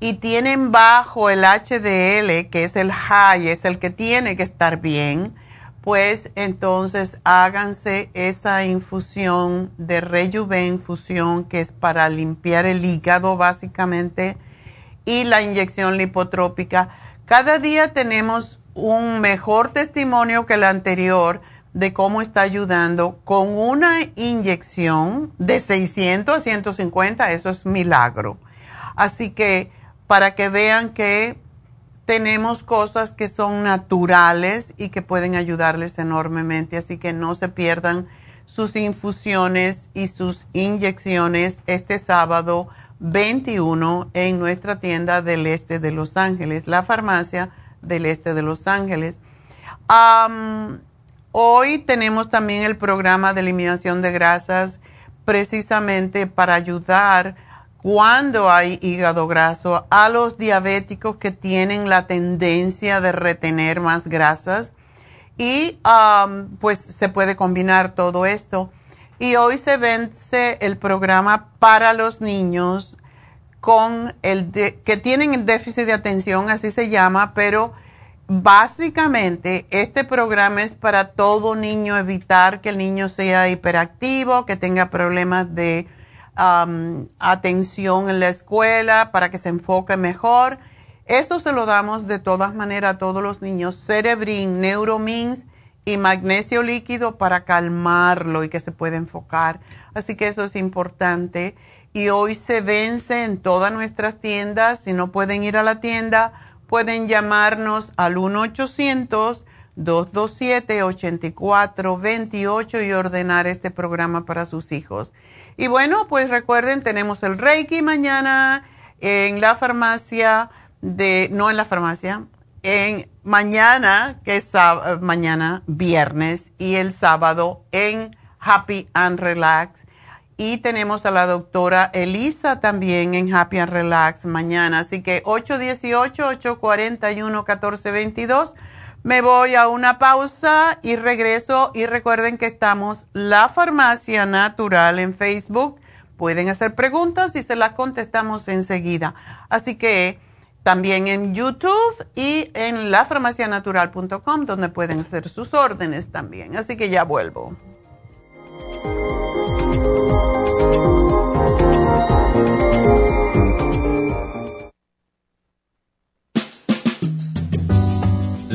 Speaker 2: y tienen bajo el HDL, que es el high, es el que tiene que estar bien, pues entonces háganse esa infusión de Rejuven infusión, que es para limpiar el hígado básicamente, y la inyección lipotrópica. Cada día tenemos un mejor testimonio que el anterior de cómo está ayudando con una inyección de 600 a 150, eso es milagro. Así que para que vean que tenemos cosas que son naturales y que pueden ayudarles enormemente, así que no se pierdan sus infusiones y sus inyecciones este sábado 21 en nuestra tienda del este de Los Ángeles, la farmacia del este de Los Ángeles. hoy tenemos también el programa de eliminación de grasas precisamente para ayudar cuando hay hígado graso a los diabéticos que tienen la tendencia de retener más grasas y pues se puede combinar todo esto. Y hoy se vence el programa para los niños con el que tienen déficit de atención, así se llama, pero básicamente este programa es para todo niño, evitar que el niño sea hiperactivo, que tenga problemas de atención en la escuela, para que se enfoque mejor. Eso se lo damos de todas maneras a todos los niños, Cerebrin, Neuromins y magnesio líquido para calmarlo y que se pueda enfocar. Así que eso es importante y hoy se vence en todas nuestras tiendas. Si no pueden ir a la tienda, pueden llamarnos al 1-800-227-8428 y ordenar este programa para sus hijos. Y bueno, pues recuerden, tenemos el Reiki mañana en la farmacia de, no en la farmacia, en mañana, que es mañana viernes, y el sábado en Happy and Relax y tenemos a la doctora Elisa también en Happy and Relax mañana. Así que 818-841-1422. Me voy a una pausa y regreso. Y recuerden que estamos La Farmacia Natural en Facebook. Pueden hacer preguntas y se las contestamos enseguida. Así que también en YouTube y en lafarmacianatural.com donde pueden hacer sus órdenes también. Así que ya vuelvo.
Speaker 3: thank you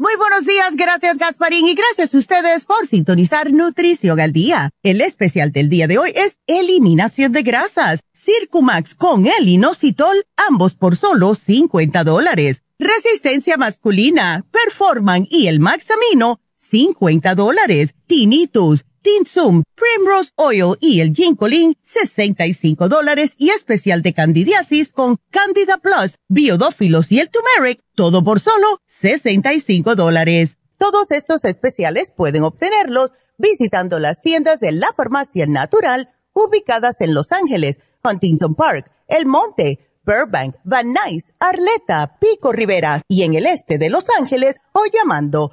Speaker 5: Muy buenos días, gracias Gasparín y gracias a ustedes por sintonizar Nutrición al Día. El especial del día de hoy es Eliminación de Grasas, Circumax con el inositol, ambos por solo 50 dólares. Resistencia masculina, Performan y el Maxamino, 50 dólares. Tinnitus, Tinsum, Primrose Oil y el Ginkolin, 65 dólares y especial de candidiasis con Candida Plus, Biodófilos y el Turmeric, todo por solo 65 dólares. Todos estos especiales pueden obtenerlos visitando las tiendas de la farmacia natural ubicadas en Los Ángeles, Huntington Park, El Monte, Burbank, Van Nuys, Arleta, Pico Rivera y en el este de Los Ángeles o llamando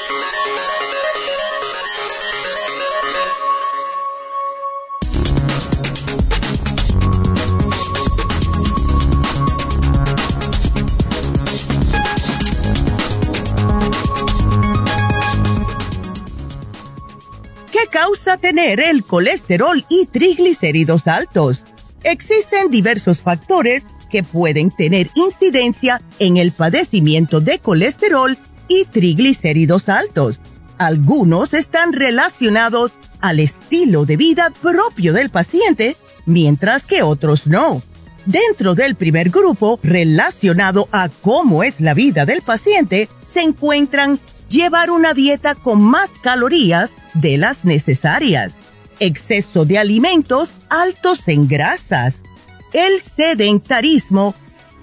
Speaker 5: ¿Qué causa tener el colesterol y triglicéridos altos? Existen diversos factores que pueden tener incidencia en el padecimiento de colesterol y triglicéridos altos. Algunos están relacionados al estilo de vida propio del paciente, mientras que otros no. Dentro del primer grupo, relacionado a cómo es la vida del paciente, se encuentran llevar una dieta con más calorías de las necesarias, exceso de alimentos altos en grasas, el sedentarismo,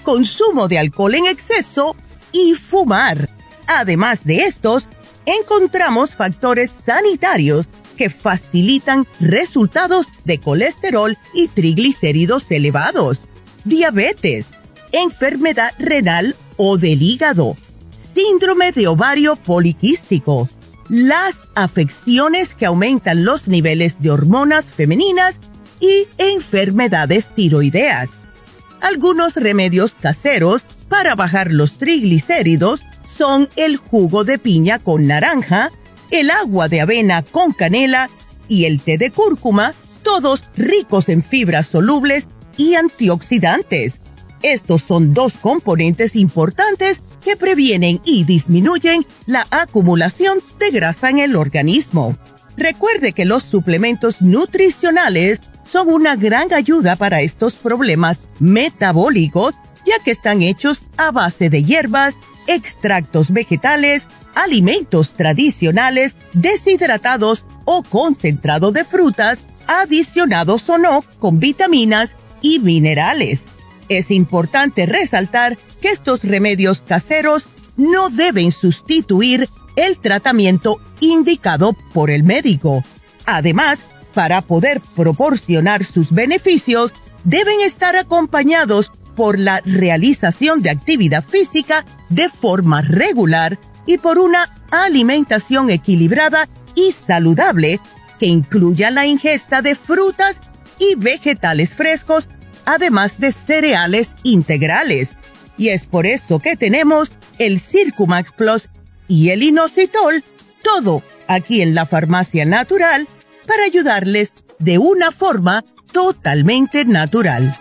Speaker 5: consumo de alcohol en exceso y fumar. Además de estos, encontramos factores sanitarios que facilitan resultados de colesterol y triglicéridos elevados, diabetes, enfermedad renal o del hígado, síndrome de ovario poliquístico, las afecciones que aumentan los niveles de hormonas femeninas y enfermedades tiroideas. Algunos remedios caseros para bajar los triglicéridos son el jugo de piña con naranja, el agua de avena con canela y el té de cúrcuma, todos ricos en fibras solubles y antioxidantes. Estos son dos componentes importantes que previenen y disminuyen la acumulación de grasa en el organismo. Recuerde que los suplementos nutricionales son una gran ayuda para estos problemas metabólicos, ya que están hechos a base de hierbas, extractos vegetales, alimentos tradicionales, deshidratados o concentrado de frutas, adicionados o no con vitaminas y minerales. Es importante resaltar que estos remedios caseros no deben sustituir el tratamiento indicado por el médico. Además, para poder proporcionar sus beneficios, deben estar acompañados por la realización de actividad física de forma regular y por una alimentación equilibrada y saludable que incluya la ingesta de frutas y vegetales frescos, además de cereales integrales. Y es por eso que tenemos el Circumax Plus y el inositol, todo aquí en la farmacia natural para ayudarles de una forma totalmente natural.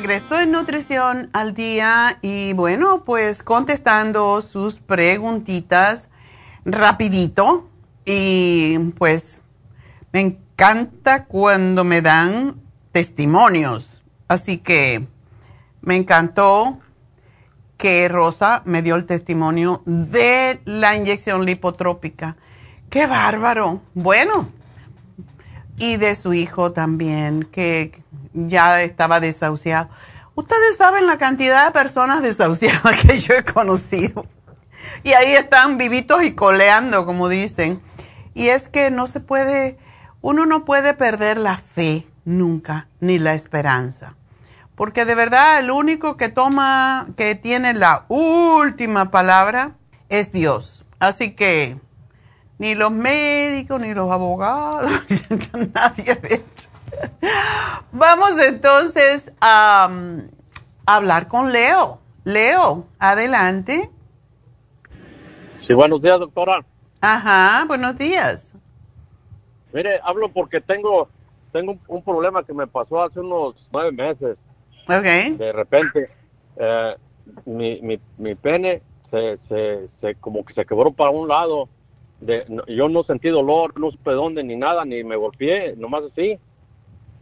Speaker 2: Regreso en nutrición al día y bueno, pues contestando sus preguntitas rapidito y pues me encanta cuando me dan testimonios. Así que me encantó que Rosa me dio el testimonio de la inyección lipotrópica. ¡Qué bárbaro! Bueno, y de su hijo también, que ya estaba desahuciado. Ustedes saben la cantidad de personas desahuciadas que yo he conocido. Y ahí están vivitos y coleando, como dicen. Y es que no se puede, uno no puede perder la fe nunca, ni la esperanza. Porque de verdad el único que toma, que tiene la última palabra es Dios. Así que ni los médicos, ni los abogados, nadie de hecho. Vamos entonces a, hablar con Leo. Leo, adelante.
Speaker 7: Sí, buenos días, doctora.
Speaker 2: Ajá, buenos días.
Speaker 7: Mire, hablo porque tengo, tengo un, problema que me pasó hace unos nueve meses.
Speaker 2: Ok.
Speaker 7: De repente, eh, mi, mi, mi, pene se, se, se, como que se quebró para un lado. De, yo no sentí dolor, no supe dónde ni nada, ni me golpeé, nomás así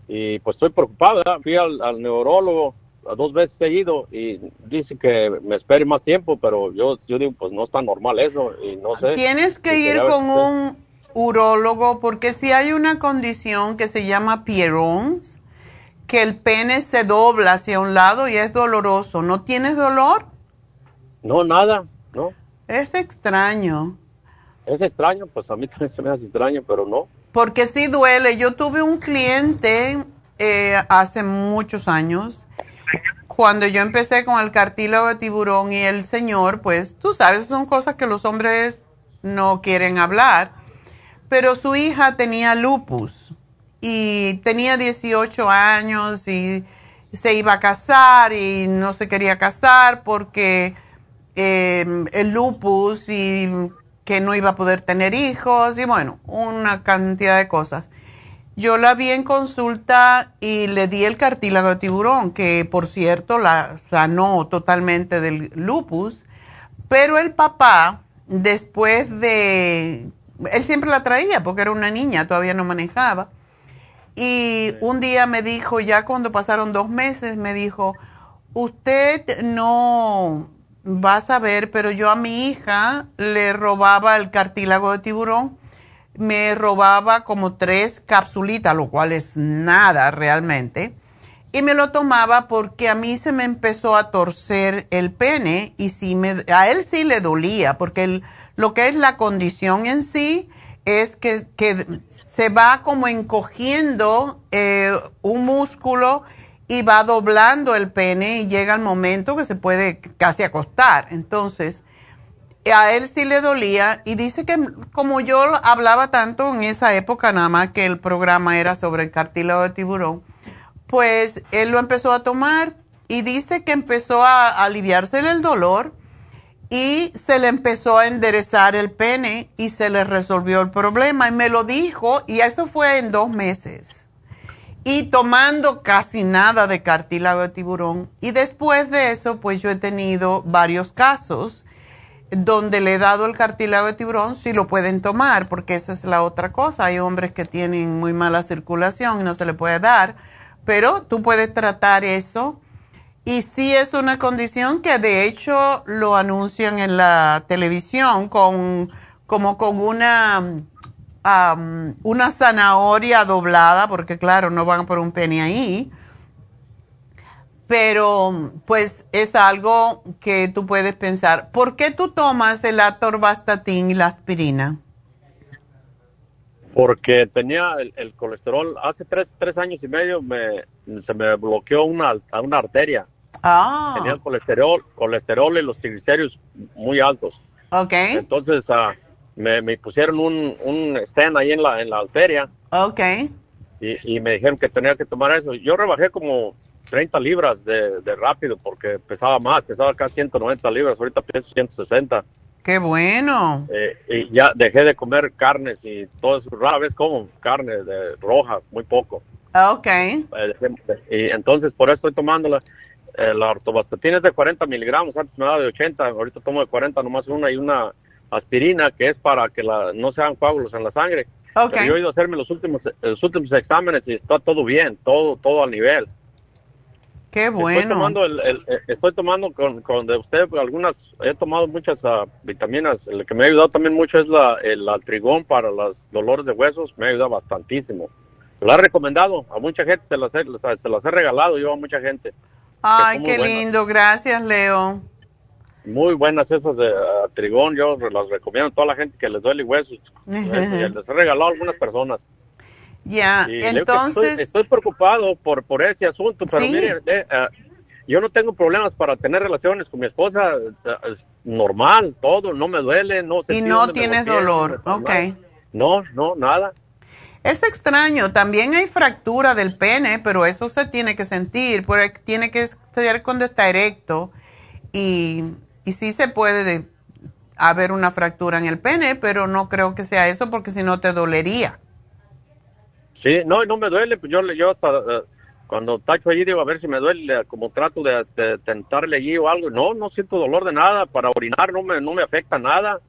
Speaker 7: y pues estoy preocupado. Fui al, neurólogo dos veces seguido y dice que me espere más tiempo, pero yo, yo digo, pues no está normal eso y no sé.
Speaker 2: Tienes que ir con un urólogo porque si hay una condición que se llama Pierrons, que el pene se dobla hacia un lado y es doloroso. ¿No tienes dolor?
Speaker 7: No, nada, no.
Speaker 2: Es extraño.
Speaker 7: Es extraño, pues a mí también se me hace extraño, pero no.
Speaker 2: Porque sí duele. Yo tuve un cliente eh, hace muchos años, cuando yo empecé con el cartílago de tiburón y el señor, pues tú sabes, son cosas que los hombres no quieren hablar, pero su hija tenía lupus y tenía 18 años y se iba a casar y no se quería casar porque eh, el lupus y que no iba a poder tener hijos y bueno, una cantidad de cosas. Yo la vi en consulta y le di el cartílago de tiburón, que por cierto la sanó totalmente del lupus, pero el papá, después de... Él siempre la traía porque era una niña, todavía no manejaba. Y un día me dijo, ya cuando pasaron dos meses, me dijo, usted no, vas a ver, pero yo a mi hija le robaba el cartílago de tiburón, me robaba como tres capsulitas, lo cual es nada realmente, y me lo tomaba porque a mí se me empezó a torcer el pene y sí me, a él sí le dolía, porque lo que es la condición en sí es que, se va como encogiendo eh, un músculo y va doblando el pene y llega el momento que se puede casi acostar. Entonces, a él sí le dolía y dice que como yo hablaba tanto en esa época nada más que el programa era sobre el cartílago de tiburón, pues él lo empezó a tomar y dice que empezó a aliviarse el dolor y se le empezó a enderezar el pene y se le resolvió el problema y me lo dijo y eso fue en dos meses y tomando casi nada de cartílago de tiburón. Y después de eso pues yo he tenido varios casos donde le he dado el cartílago de tiburón si lo pueden tomar porque esa es la otra cosa. Hay hombres que tienen muy mala circulación y no se le puede dar pero tú puedes tratar eso. Y sí es una condición que de hecho lo anuncian en la televisión con como con una una zanahoria doblada, porque claro, no van por un penny ahí. Pero pues es algo que tú puedes pensar. ¿Por qué tú tomas el atorvastatin y la aspirina?
Speaker 7: Porque tenía el, colesterol, hace tres, tres, años y medio me, se me bloqueó una, una arteria.
Speaker 2: Ah.
Speaker 7: Tenía el colesterol, colesterol y los triglicéridos muy altos.
Speaker 2: Ok.
Speaker 7: Entonces uh, me, me, pusieron un, un stand ahí en la, en la arteria.
Speaker 2: Ok.
Speaker 7: Y, y, me dijeron que tenía que tomar eso. Yo rebajé como 30 libras de, de rápido porque pesaba más, pesaba casi 190 libras, ahorita peso 160.
Speaker 2: ¡Qué bueno!
Speaker 7: Eh, y ya dejé de comer carnes y todo eso. Rara vez como carne de roja, muy poco.
Speaker 2: Ok.
Speaker 7: Eh, y entonces por eso estoy tomándola. Eh, la ortobastatina es de 40 miligramos, antes me daba de 80, ahorita tomo de 40 nomás una y una aspirina que es para que la, no sean coágulos en la sangre.
Speaker 2: Okay.
Speaker 7: yo he ido a hacerme los últimos, los últimos exámenes y está todo bien, todo, todo al nivel.
Speaker 2: Qué bueno.
Speaker 7: Estoy tomando, el, el, estoy tomando con, con, de usted algunas, he tomado muchas uh, vitaminas. El que me ha ayudado también mucho es la, el altrigón para los dolores de huesos, me ha ayudado bastantísimo. Lo ha recomendado a mucha gente, se las he, se las he regalado yo a mucha gente.
Speaker 2: Ay, qué lindo, gracias Leo.
Speaker 7: Muy buenas esas de uh, trigón, yo las recomiendo a toda la gente que les duele huesos. les he regalado a algunas personas.
Speaker 2: Ya, entonces...
Speaker 7: Estoy, estoy, preocupado por, por ese asunto, pero ¿Sí? mire, eh, uh, yo no tengo problemas para tener relaciones con mi esposa, uh, normal, todo, no me duele, no...
Speaker 2: Y no tienes dolor, ok.
Speaker 7: No, no, nada.
Speaker 2: Es extraño, también hay fractura del pene, pero eso se tiene que sentir, porque tiene que ser cuando está erecto y, y sí se puede haber una fractura en el pene, pero no creo que sea eso porque si no te dolería.
Speaker 7: Sí, no, no me duele, pues yo, yo hasta uh, cuando tacho allí digo a ver si me duele, como trato de, de, tentarle allí o algo, no, no siento dolor de nada, para orinar no me, no me afecta nada.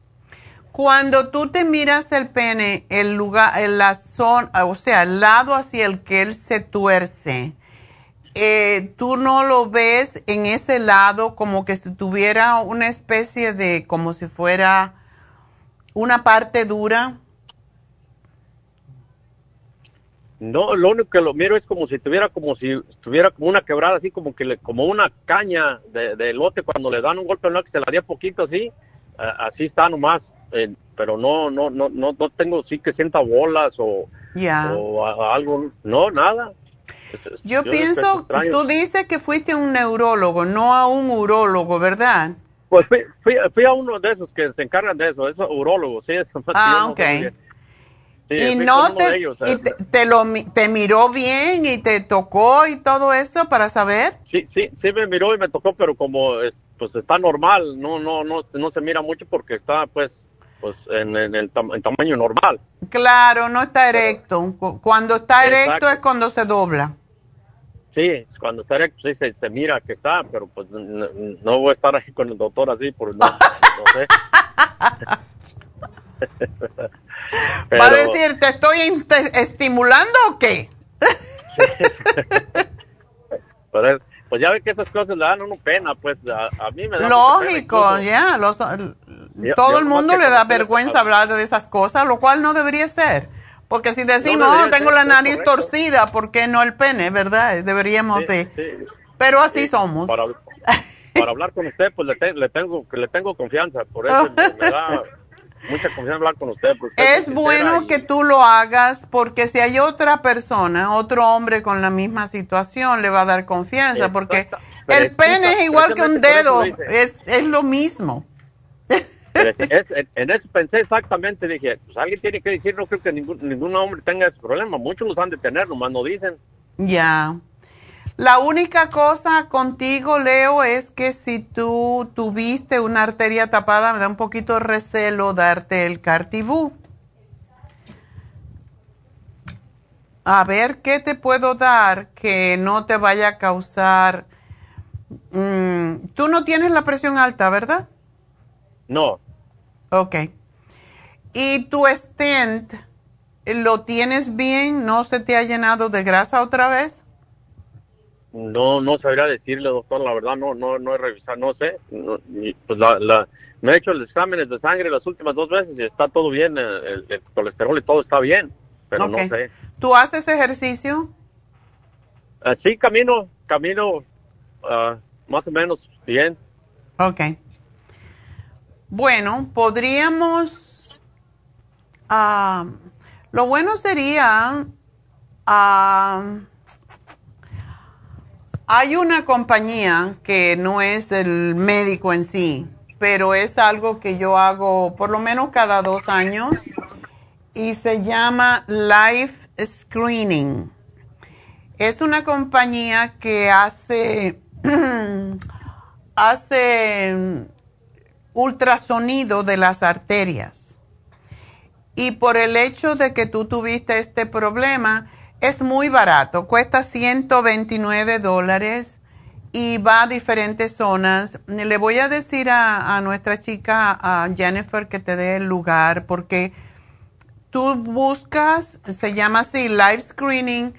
Speaker 2: Cuando tú te miras el pene, el lugar, la zona, o sea, el lado hacia el que él se tuerce, eh, tú no lo ves en ese lado como que si tuviera una especie de, como si fuera una parte dura.
Speaker 7: No, lo único que lo miro es como si tuviera como si estuviera como una quebrada, así como que le, como una caña de, de lote cuando le dan un golpe no que se la haría poquito así, uh, así está nomás, eh, pero no, no, no, no, no tengo sí que sienta bolas o,
Speaker 2: yeah.
Speaker 7: o a, algo, no, nada.
Speaker 2: Yo, Yo pienso, tú dices que fuiste a un neurólogo, no a un urólogo, ¿verdad?
Speaker 7: Pues fui, fui, fui, a uno de esos que se encargan de eso, esos urólogos, sí. Eso,
Speaker 2: ah, ok. Sí, y no te, ellos, y te, te, lo, te miró bien y te tocó y todo eso para saber.
Speaker 7: Sí, sí, sí me miró y me tocó, pero como pues está normal, no, no, no, no se mira mucho porque está pues, pues en, en el tam en tamaño normal.
Speaker 2: Claro, no está erecto. Cuando está erecto es cuando se dobla.
Speaker 7: Sí, cuando está erecto sí se, se, mira que está, pero pues no, no, voy a estar ahí con el doctor así, por no, no sé.
Speaker 2: Pero... ¿Va a decir, te estoy estimulando o qué?
Speaker 7: Pero, pues ya ve que esas cosas le dan uno pena, pues a, a mí me da
Speaker 2: Lógico, ya, yeah, todo yo, el mundo le da vergüenza hablar de esas cosas, lo cual no debería ser. Porque si decimos, no oh, tengo la nariz correcto. torcida, ¿por qué no el pene, verdad? Deberíamos
Speaker 7: sí,
Speaker 2: de...
Speaker 7: Sí.
Speaker 2: Pero así somos.
Speaker 7: Para, para, hablar con usted, pues le, te, le, tengo, le tengo confianza, por eso me, me da mucha confianza hablar con usted. usted
Speaker 2: es bueno y... que tú lo hagas porque si hay otra persona, otro hombre con la misma situación, le va a dar confianza Exacto. porque el pene es igual que un dedo, es, es lo mismo.
Speaker 7: En eso pensé exactamente, dije, pues alguien tiene que decir, no creo que ningún, ningún hombre tenga ese problema, muchos los han de tener, nomás no dicen.
Speaker 2: Ya. La única cosa contigo, Leo, es que si tú tuviste una arteria tapada, me da un poquito de recelo darte el cartibú. A ver, ¿qué te puedo dar que no te vaya a causar... Mm, tú no tienes la presión alta, ¿verdad?
Speaker 7: No.
Speaker 2: Ok. ¿Y tu stent lo tienes bien? ¿No se te ha llenado de grasa otra vez?
Speaker 7: No, no sabría decirle, doctor, la verdad no, no, no he revisado, no sé. pues la, me he hecho los exámenes de sangre las últimas dos veces y está todo bien, el, colesterol y todo está bien, pero no sé.
Speaker 2: ¿Tú haces ejercicio?
Speaker 7: Ah, sí, camino, camino uh, más o menos bien.
Speaker 2: Ok. Bueno, podríamos, uh, lo bueno sería, uh, hay una compañía que no es el médico en sí, pero es algo que yo hago por lo menos cada dos años y se llama Life Screening. Es una compañía que hace, hace ultrasonido de las arterias. Y por el hecho de que tú tuviste este problema, es muy barato, cuesta 129 dólares y va a diferentes zonas. Le voy a decir a, nuestra chica, a Jennifer, que te dé el lugar porque tú buscas, se llama así, live screening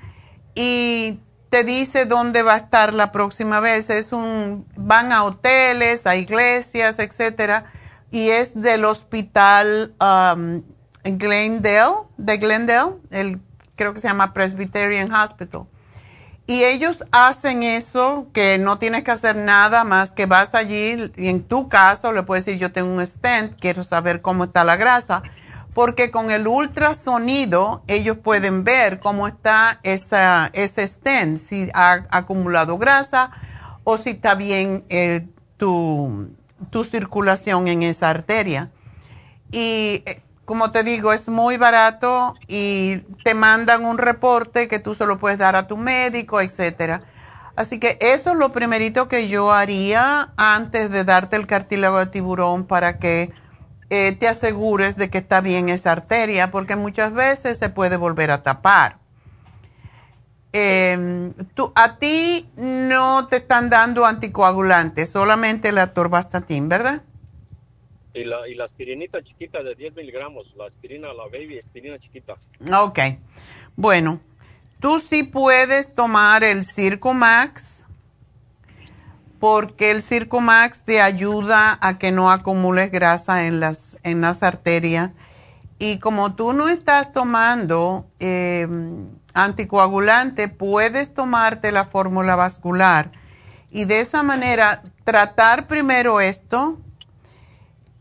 Speaker 2: y te dice dónde va a estar la próxima vez. Es un, van a hoteles, a iglesias, etcétera, y es del hospital um, Glendale, de Glendale, el creo que se llama Presbyterian Hospital. Y ellos hacen eso, que no tienes que hacer nada más que vas allí y en tu caso le puedes decir, yo tengo un stent, quiero saber cómo está la grasa, porque con el ultrasonido ellos pueden ver cómo está esa, ese stent, si ha acumulado grasa o si está bien eh, tu, tu circulación en esa arteria. Y eh, como te digo, es muy barato y te mandan un reporte que tú solo puedes dar a tu médico, etcétera. Así que eso es lo primerito que yo haría antes de darte el cartílago de tiburón para que eh, te asegures de que está bien esa arteria, porque muchas veces se puede volver a tapar. Em, tú, a ti no te están dando anticoagulantes, solamente la torvastatin, ¿verdad?
Speaker 7: Y la, y la aspirinita chiquita de 10 miligramos, la aspirina, la baby aspirina chiquita.
Speaker 2: Ok. Bueno, tú sí puedes tomar el Circo Max porque el Circo Max te ayuda a que no acumules grasa en las, en las arterias. Y como tú no estás tomando eh, anticoagulante, puedes tomarte la fórmula vascular. Y de esa manera, tratar primero esto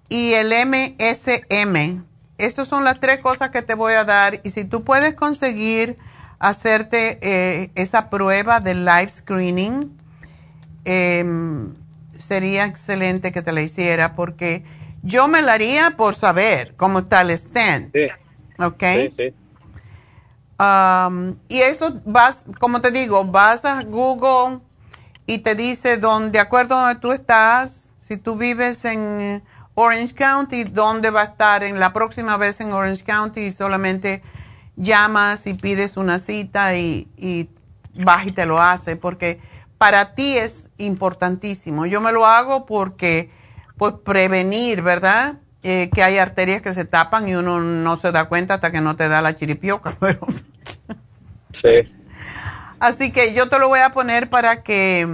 Speaker 2: y el MSM. Esas son las tres cosas que te voy a dar. Y si tú puedes conseguir hacerte eh, esa prueba de live screening, em, sería excelente que te la hiciera porque yo me la haría por saber cómo está el stand. Sí. ¿Ok? Sí, sí. Um, y eso vas, como te digo, vas a Google y te dice dónde, de acuerdo a donde tú estás, si tú vives en Orange County, dónde va a estar en la próxima vez en Orange County y solamente llamas y pides una cita y, y vas y te lo hace, porque para ti es importantísimo. Yo me lo hago porque, pues, prevenir, ¿verdad? Eh, que hay arterias que se tapan y uno no se da cuenta hasta que no te da la chiripioca. Pero sí. Así que yo te lo voy a poner para que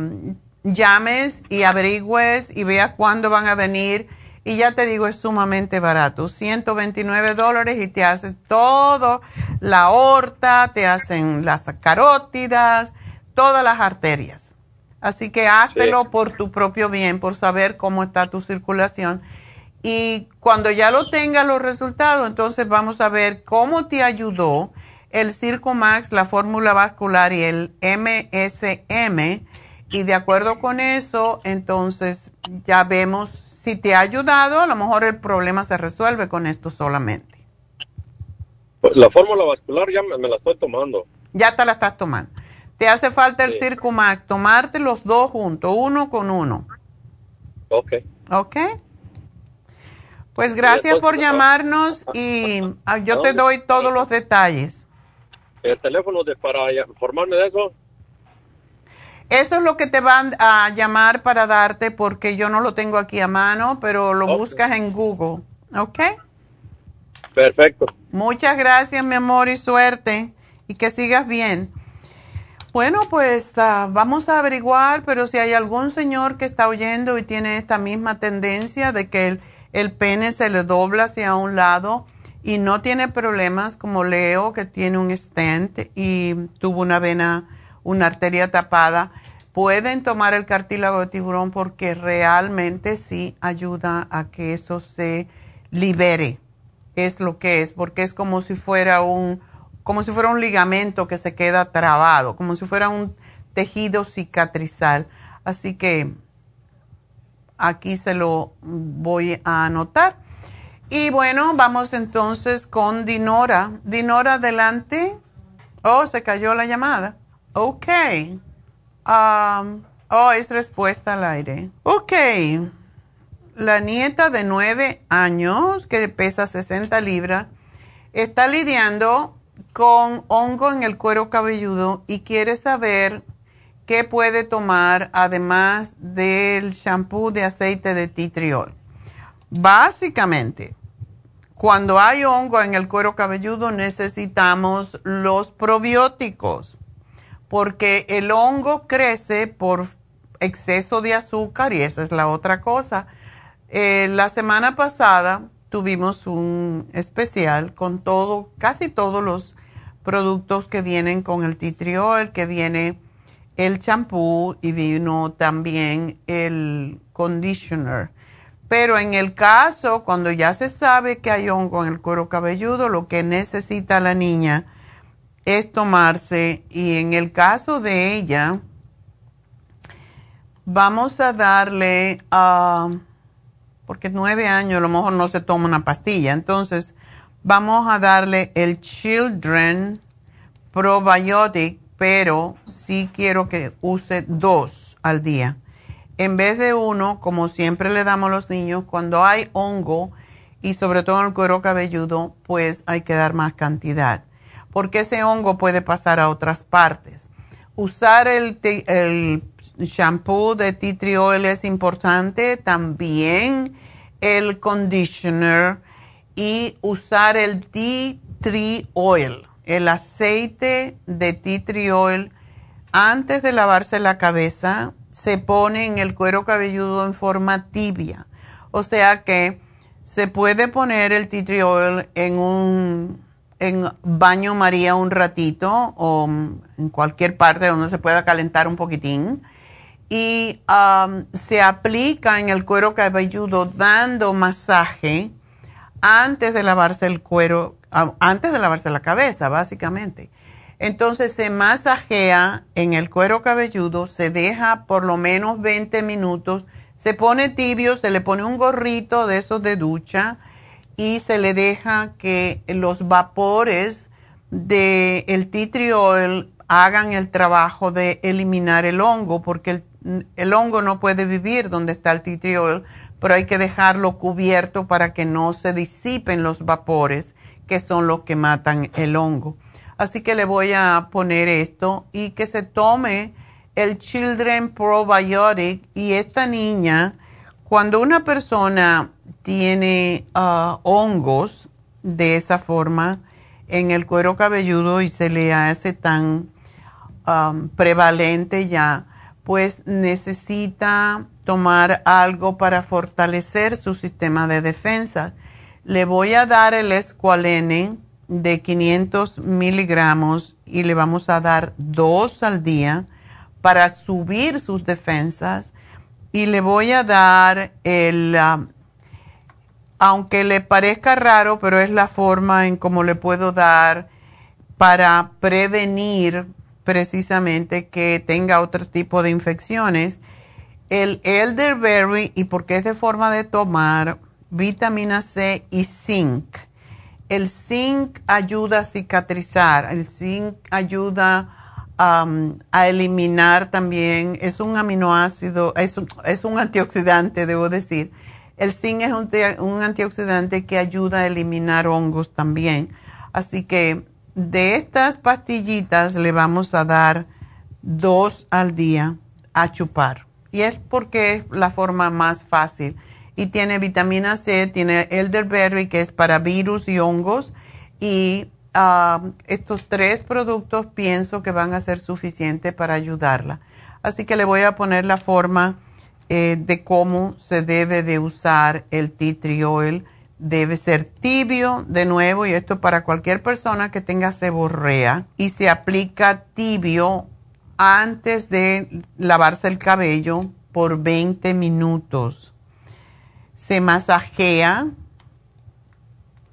Speaker 2: llames y averigües y veas cuándo van a venir y ya te digo, es sumamente barato, 129 dólares y te haces todo, la aorta, te hacen las carótidas, todas las arterias. Así que háztelo por tu propio bien, por saber cómo está tu circulación. Y cuando ya lo tengas los resultados, entonces vamos a ver cómo te ayudó el Max, la fórmula vascular y el MSM. Y de acuerdo con eso, entonces ya vemos si te ha ayudado, a lo mejor el problema se resuelve con esto solamente.
Speaker 7: Pues, la fórmula vascular ya me, la estoy tomando.
Speaker 2: Ya te la estás tomando. Te hace falta el Circumax, tomarte los dos juntos, uno con uno.
Speaker 7: Ok.
Speaker 2: Ok. Pues gracias por llamarnos y ah, yo te doy todos los detalles.
Speaker 7: ¿El teléfono de, para informarme de eso?
Speaker 2: Eso es lo que te van a llamar para darte porque yo no lo tengo aquí a mano, pero lo buscas en Google. ¿Ok?
Speaker 7: Perfecto.
Speaker 2: Muchas gracias, mi amor, y suerte. Y que sigas bien. Bueno, pues ah, vamos a averiguar, pero si hay algún señor que está oyendo y tiene esta misma tendencia de que el, el pene se le dobla hacia un lado y no tiene problemas como Leo, que tiene un stent y tuvo una vena una arteria tapada, pueden tomar el cartílago de tiburón porque realmente sí ayuda a que eso se libere. Es lo que es, porque es como si fuera un, como si fuera un ligamento que se queda trabado, como si fuera un tejido cicatrizal. Así que aquí se lo voy a anotar. Y bueno, vamos entonces con Dinora. Dinora, adelante. Oh, se cayó la llamada. Ok. Um, oh, es respuesta al aire. Ok. La nieta de 9 años, que pesa 60 libras, está lidiando con hongo en el cuero cabelludo y quiere saber qué puede tomar además del shampoo de aceite de titriol. Básicamente, cuando hay hongo en el cuero cabelludo necesitamos los probióticos porque el hongo crece por exceso de azúcar y esa es la otra cosa. Eh, la semana pasada tuvimos un especial con todo, casi todos los productos que vienen con el titriol, que viene el champú y vino también el conditioner. Pero en el caso, cuando ya se sabe que hay hongo en el cuero cabelludo, lo que necesita la niña es tomarse, y en el caso de ella, vamos a darle, a porque nueve años a lo mejor no se toma una pastilla, entonces vamos a darle el Children Probiotic, pero sí quiero que use dos al día. En vez de uno, como siempre le damos a los niños, cuando hay hongo y sobre todo en el cuero cabelludo, pues hay que dar más cantidad porque ese hongo puede pasar a otras partes. Usar el, shampoo de tea tree oil es importante, también el conditioner y usar el tea tree oil, el aceite de tea tree oil antes de lavarse la cabeza se pone en el cuero cabelludo en forma tibia. O sea que se puede poner el tea tree oil en un en baño María un ratito o en cualquier parte donde se pueda calentar un poquitín y um, se aplica en el cuero cabelludo dando masaje antes de lavarse el cuero, ah, antes de lavarse la cabeza, básicamente. Entonces se masajea en el cuero cabelludo, se deja por lo menos 20 minutos, se pone tibio, se le pone un gorrito de esos de ducha y se le deja que los vapores del el tea hagan el trabajo de eliminar el hongo, porque el, hongo no puede vivir donde está el oil, pero hay que dejarlo cubierto para que no se disipen los vapores, que son los que matan el hongo. Así que le voy a poner esto y que se tome el Children Probiotic y esta niña, cuando una persona tiene ah, hongos de esa forma en el cuero cabelludo y se le hace tan prevalente ya, pues necesita tomar algo para fortalecer su sistema de defensa. Le voy a dar el escualene de 500 miligramos y le vamos a dar dos al día para subir sus defensas y le voy a dar el aunque le parezca raro, pero es la forma en cómo le puedo dar para prevenir precisamente que tenga otro tipo de infecciones. el elderberry y porque es de forma de tomar vitamina C y zinc. El zinc ayuda a cicatrizar, el zinc ayuda a eliminar también, es un aminoácido, es un, es un antioxidante, debo decir. El zinc es un antioxidante que ayuda a eliminar hongos también. Así que de estas pastillitas le vamos a dar dos al día a chupar. Y es porque es la forma más fácil. Y tiene vitamina C, tiene elderberry, que es para virus y hongos. Y ah, estos tres productos pienso que van a ser suficientes para ayudarla. Así que le voy a poner la forma eh, de cómo se debe de usar el tea tree oil. Debe ser tibio, de nuevo, y esto para cualquier persona que tenga seborrea. Y se aplica tibio antes de lavarse el cabello por 20 minutos. Se masajea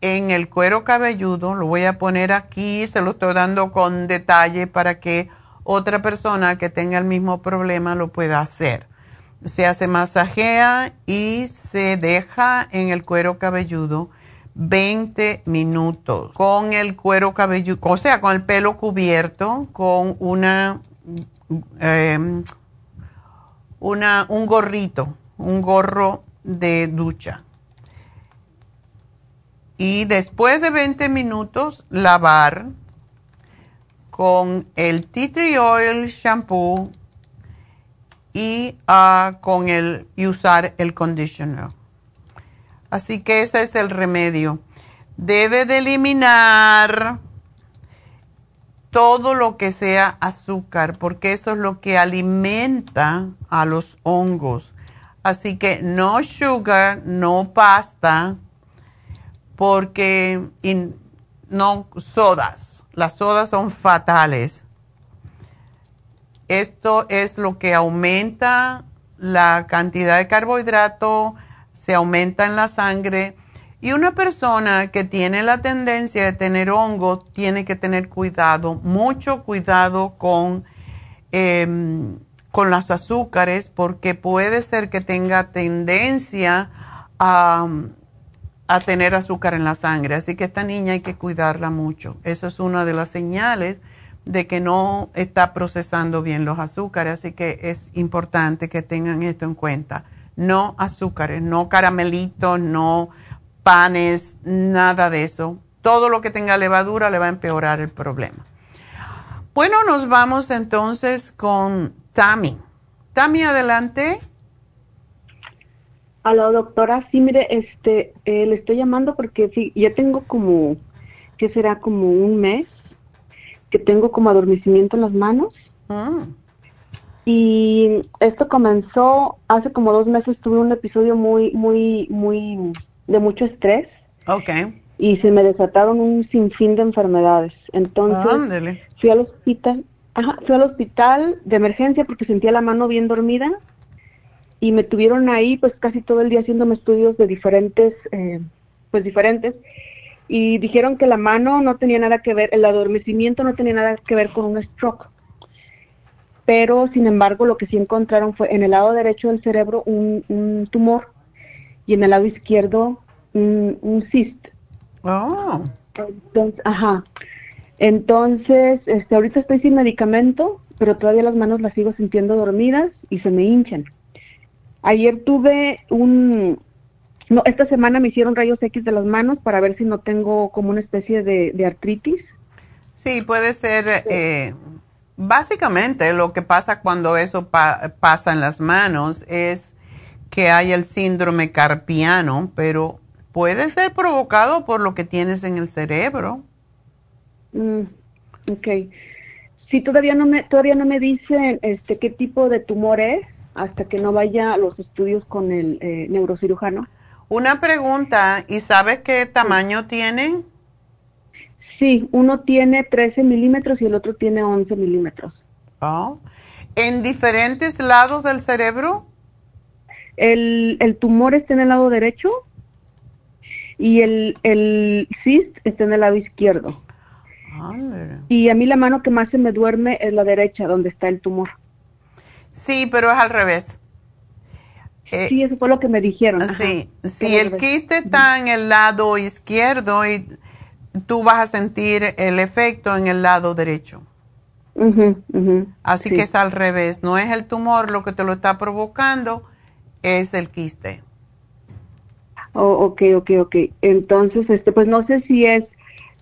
Speaker 2: en el cuero cabelludo, lo voy a poner aquí, se lo estoy dando con detalle para que otra persona que tenga el mismo problema lo pueda hacer. Se hace masajea y se deja en el cuero cabelludo 20 minutos con el cuero cabelludo, o sea, con el pelo cubierto, con una Em, una, un gorrito, un gorro de ducha. Y después de 20 minutos, lavar con el tea tree oil shampoo y ah, con el y usar el conditioner. Así que ese es el remedio. Debe de eliminar todo lo que sea azúcar, porque eso es lo que alimenta a los hongos. Así que no sugar, no pasta, porque no sodas. Las sodas son fatales. Esto es lo que aumenta la cantidad de carbohidrato, se aumenta en la sangre y una persona que tiene la tendencia de tener hongo tiene que tener cuidado, mucho cuidado con, em, con las azúcares, porque puede ser que tenga tendencia a, a tener azúcar en la sangre. Así que esta niña hay que cuidarla mucho. Eso es una de las señales de que no está procesando bien los azúcares, así que es importante que tengan esto en cuenta. No azúcares, no caramelitos, no panes, nada de eso. Todo lo que tenga levadura le va a empeorar el problema. Bueno, nos vamos entonces con Tammy. Tammy, adelante.
Speaker 8: Hola, doctora. Sí, mire, este, eh, le estoy llamando porque sí, ya tengo como, ¿qué será? Como un mes que tengo como adormecimiento en las manos. Ah. Y esto comenzó hace como dos meses, tuve un episodio muy, muy, muy de mucho estrés.
Speaker 2: Ok.
Speaker 8: Y se me desataron un sinfín de enfermedades. Entonces, fui al hospital, ajá, fui al hospital de emergencia porque sentía la mano bien dormida y me tuvieron ahí pues casi todo el día haciéndome estudios de diferentes, eh, pues diferentes y dijeron que la mano no tenía nada que ver, el adormecimiento no tenía nada que ver con un stroke. Pero, sin embargo, lo que sí encontraron fue en el lado derecho del cerebro un, un tumor y en el lado izquierdo un, un cyst.
Speaker 2: Oh.
Speaker 8: Entonces, ajá. Entonces, este, ahorita estoy sin medicamento, pero todavía las manos las sigo sintiendo dormidas y se me hinchan. Ayer tuve un, no, esta semana me hicieron rayos X de las manos para ver si no tengo como una especie de, artritis.
Speaker 2: Sí, puede ser. Eh, básicamente, lo que pasa cuando eso pasa en las manos es que hay el síndrome carpiano, pero puede ser provocado por lo que tienes en el cerebro.
Speaker 8: Mm, ok. Sí, todavía no me todavía no me dicen este qué tipo de tumor es hasta que no vaya a los estudios con el eh, neurocirujano.
Speaker 2: Una pregunta, ¿y sabes qué tamaño tiene?
Speaker 8: Sí, uno tiene 13 milímetros y el otro tiene 11 milímetros.
Speaker 2: Oh. ¿En diferentes lados del cerebro?
Speaker 8: El, el tumor está en el lado derecho y el, el cyst está en el lado izquierdo. Y a mí la mano que más se me duerme es la derecha, donde está el tumor.
Speaker 2: Sí, pero es al revés.
Speaker 8: Eh, sí, eso fue lo que me dijeron.
Speaker 2: Sí, si el quiste está en el lado izquierdo y tú vas a sentir el efecto en el lado derecho. Así que es al revés, no es el tumor lo que te lo está provocando, es el quiste.
Speaker 8: Oh, ok, ok, ok. Entonces, este, pues no sé si es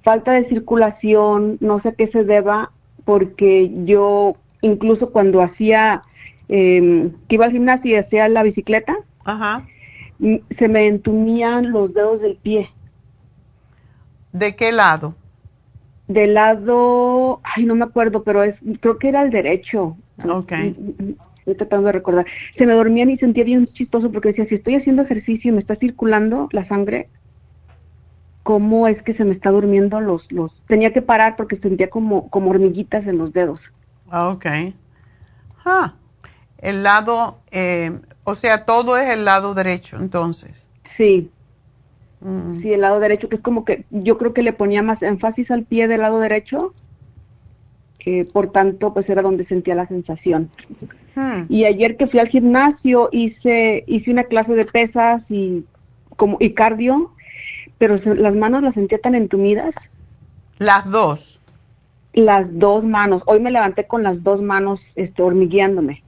Speaker 8: falta de circulación, no sé qué se deba, porque yo incluso cuando hacía, eh, que iba al gimnasio y hacía la bicicleta, se me entumían los dedos del pie.
Speaker 2: ¿De qué lado?
Speaker 8: Del lado, ay, no me acuerdo, pero es, creo que era el derecho.
Speaker 2: Ok.
Speaker 8: Estoy tratando de recordar. Se me dormían y sentía bien chistoso porque decía, si estoy haciendo ejercicio y me está circulando la sangre, ¿cómo es que se me está durmiendo los, los, tenía que parar porque sentía como, como hormiguitas en los dedos.
Speaker 2: Ah, ok. Ah, el lado, eh, o sea, todo es el lado derecho, entonces.
Speaker 8: Sí. Mm. Sí, el lado derecho, que es como que yo creo que le ponía más énfasis al pie del lado derecho, que por tanto, pues era donde sentía la sensación. Hmm. Y ayer que fui al gimnasio hice hice una clase de pesas y como y cardio, pero las manos las sentía tan entumidas.
Speaker 2: Las dos.
Speaker 8: Las dos manos. Hoy me levanté con las dos manos este, hormigueándome.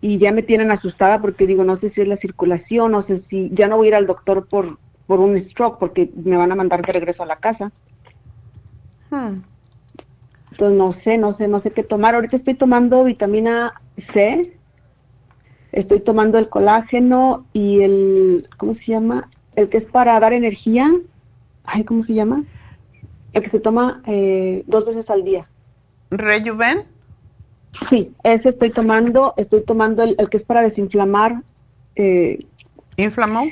Speaker 8: Y ya me tienen asustada porque digo, no sé si es la circulación, no sé si ya no voy a ir al doctor por, por un stroke porque me van a mandar de regreso a la casa. Entonces no sé, no sé, no sé qué tomar. Ahorita estoy tomando vitamina C, estoy tomando el colágeno y el, ¿cómo se llama? El que es para dar energía. Ay, ¿cómo se llama? El que se toma eh, dos veces al día.
Speaker 2: ¿Rejuven?
Speaker 8: Sí, ese estoy tomando. Estoy tomando el, que es para desinflamar. Eh,
Speaker 2: ¿Inflamó?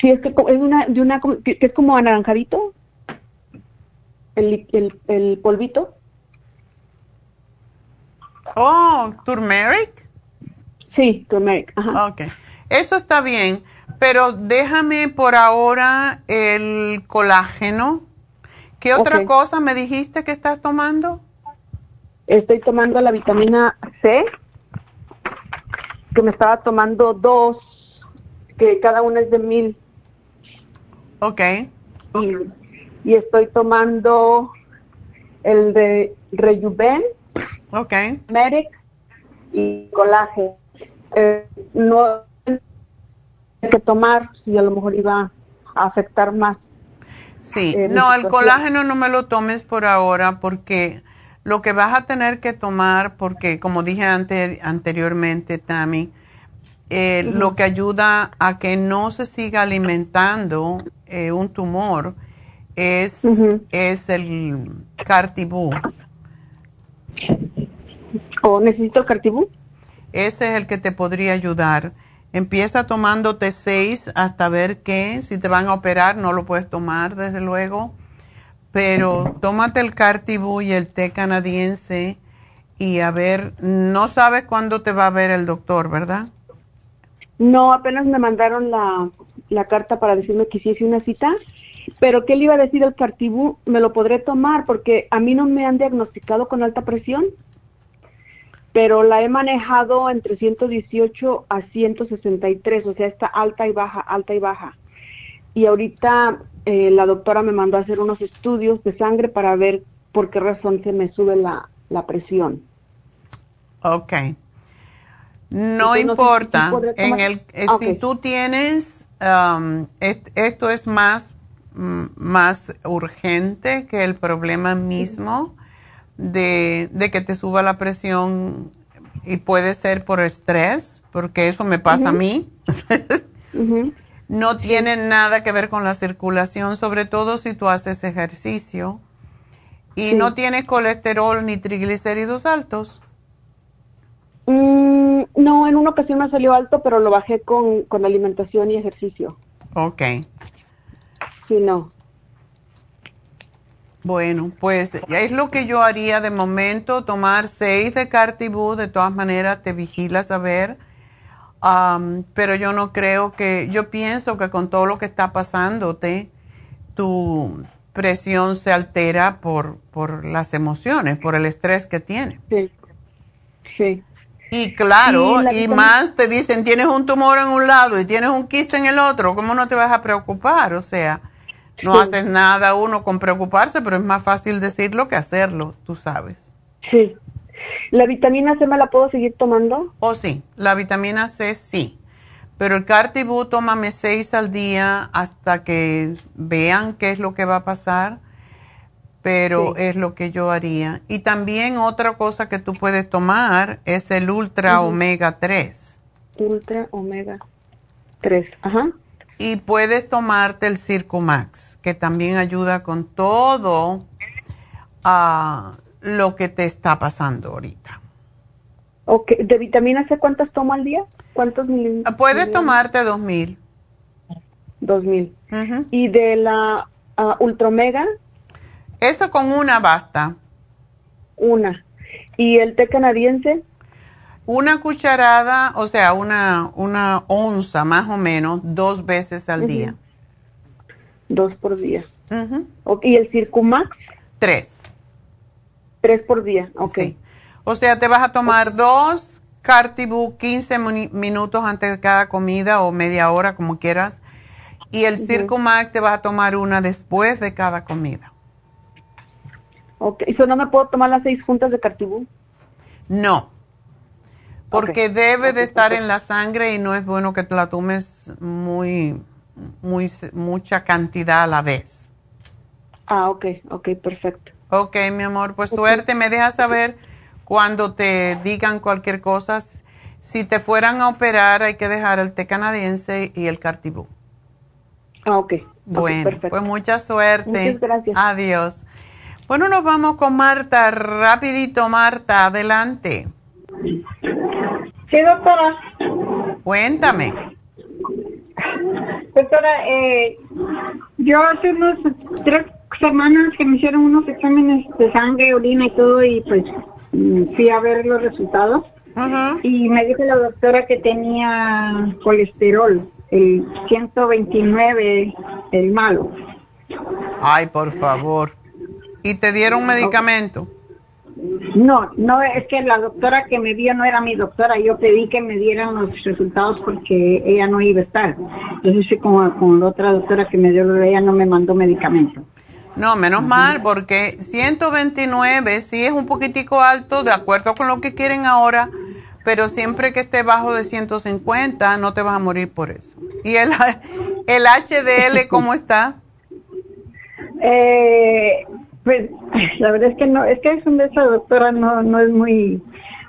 Speaker 8: sí, es que es una, de una, que es como anaranjadito el, el, polvito.
Speaker 2: Oh, turmeric.
Speaker 8: Sí, turmeric. Ajá.
Speaker 2: Ok. Eso está bien, pero déjame por ahora el colágeno. ¿Qué otra cosa me dijiste que estás tomando?
Speaker 8: Estoy tomando la vitamina C, que me estaba tomando dos, que cada una es de mil.
Speaker 2: Ok
Speaker 8: y estoy tomando el de Rejuven,
Speaker 2: okay.
Speaker 8: Medic y colágeno. Eh, no hay que tomar si a lo mejor iba a afectar más.
Speaker 2: Sí, eh, no, el colágeno no me lo tomes por ahora porque lo que vas a tener que tomar, porque como dije anteriormente, Tammy, eh, lo que ayuda a que no se siga alimentando un tumor es, es el Cartibú.
Speaker 8: ¿O necesito el Cartibú?
Speaker 2: Ese es el que te podría ayudar. Empieza tomándote seis hasta ver qué. Si te van a operar, no lo puedes tomar, desde luego. Pero tómate el Cartibú y el té canadiense y a ver, no sabes cuándo te va a ver el doctor, ¿verdad?
Speaker 8: No, apenas me mandaron la, la carta para decirme que hiciese una cita pero ¿qué le iba a decir el Cartibú? Me lo podré tomar porque a mí no me han diagnosticado con alta presión, pero la he manejado entre 118 a 163, o sea, está alta y baja, alta y baja. Y ahorita eh, la doctora me mandó a hacer unos estudios de sangre para ver por qué razón se me sube la, presión.
Speaker 2: Ok. No importa. en el, eh, Si tú tienes, um, esto es más más urgente que el problema mismo de, que te suba la presión y puede ser por estrés, porque eso me pasa a mí. No tiene nada que ver con la circulación, sobre todo si tú haces ejercicio y no tienes colesterol ni triglicéridos altos.
Speaker 8: Mm, no, en una ocasión me salió alto, pero lo bajé con, con alimentación y ejercicio.
Speaker 2: Ok.
Speaker 8: Sí, no.
Speaker 2: Bueno, pues es lo que yo haría de momento, tomar seis de Cartibú, de todas maneras te vigilas a ver, pero yo no creo que, yo pienso que con todo lo que está pasándote, tu presión se altera por, por las emociones, por el estrés que tienes.
Speaker 8: Sí, sí.
Speaker 2: Y claro, y, más te dicen, tienes un tumor en un lado y tienes un quiste en el otro, ¿cómo no te vas a preocupar? O sea, no haces nada uno con preocuparse, pero es más fácil decirlo que hacerlo, tú sabes.
Speaker 8: Sí. ¿La vitamina C me la puedo seguir tomando?
Speaker 2: Oh, sí, la vitamina C sí. Pero el Cartibú, tómame seis al día hasta que vean qué es lo que va a pasar pero es lo que yo haría. Y también otra cosa que tú puedes tomar es el Ultra Omega 3.
Speaker 8: Ultra Omega 3, ajá.
Speaker 2: Y puedes tomarte el Circumax, que también ayuda con todo uh, lo que te está pasando ahorita.
Speaker 8: Ok, ¿de vitamina C cuántas tomo al día? ¿Cuántos mililitros?
Speaker 2: Puedes tomarte 2000.
Speaker 8: 2000. ¿Y de la uh, Ultra Omega?
Speaker 2: Eso con una basta.
Speaker 8: Una. ¿Y el té canadiense?
Speaker 2: Una cucharada, o sea, una, una onza más o menos, dos veces al día.
Speaker 8: Dos por día. ¿Y el Circumax?
Speaker 2: Tres.
Speaker 8: Tres por día, ok.
Speaker 2: O sea, te vas a tomar dos Cartibu 15 minutos antes de cada comida o media hora, como quieras. Y el Circumax te vas a tomar una después de cada comida.
Speaker 8: Ok, ¿eso no me puedo tomar las seis juntas de cartibú?
Speaker 2: No, porque debe de estar en la sangre y no es bueno que te la tomes muy, muy, mucha cantidad a la vez.
Speaker 8: Ah, ok, ok, perfecto.
Speaker 2: Ok, mi amor, pues suerte, me dejas saber cuando te digan cualquier cosa. Si te fueran a operar, hay que dejar el té canadiense y el cartibú.
Speaker 8: Ah, ok.
Speaker 2: Bueno, pues mucha suerte.
Speaker 8: Muchas gracias.
Speaker 2: Adiós. Bueno, nos vamos con Marta. Rapidito, Marta, adelante.
Speaker 9: Sí, doctora.
Speaker 2: Cuéntame.
Speaker 9: Doctora, eh, yo hace unos tres semanas que me hicieron unos exámenes de sangre, orina y todo, y pues mm, fui a ver los resultados. Y me dijo la doctora que tenía colesterol, el 129, el malo.
Speaker 2: Ay, por favor. ¿Y te dieron medicamento?
Speaker 9: No, no, es que la doctora que me vio no era mi doctora. Yo pedí que me dieran los resultados porque ella no iba a estar. Entonces, sí, como con la otra doctora que me dio, ella no me mandó medicamento.
Speaker 2: No, menos mal, porque 129 sí es un poquitico alto, de acuerdo con lo que quieren ahora, pero siempre que esté bajo de 150 no te vas a morir por eso. ¿Y el, el HDL cómo está?
Speaker 9: Eh, pues la verdad es que no, es que es un de esa doctora no, no es muy,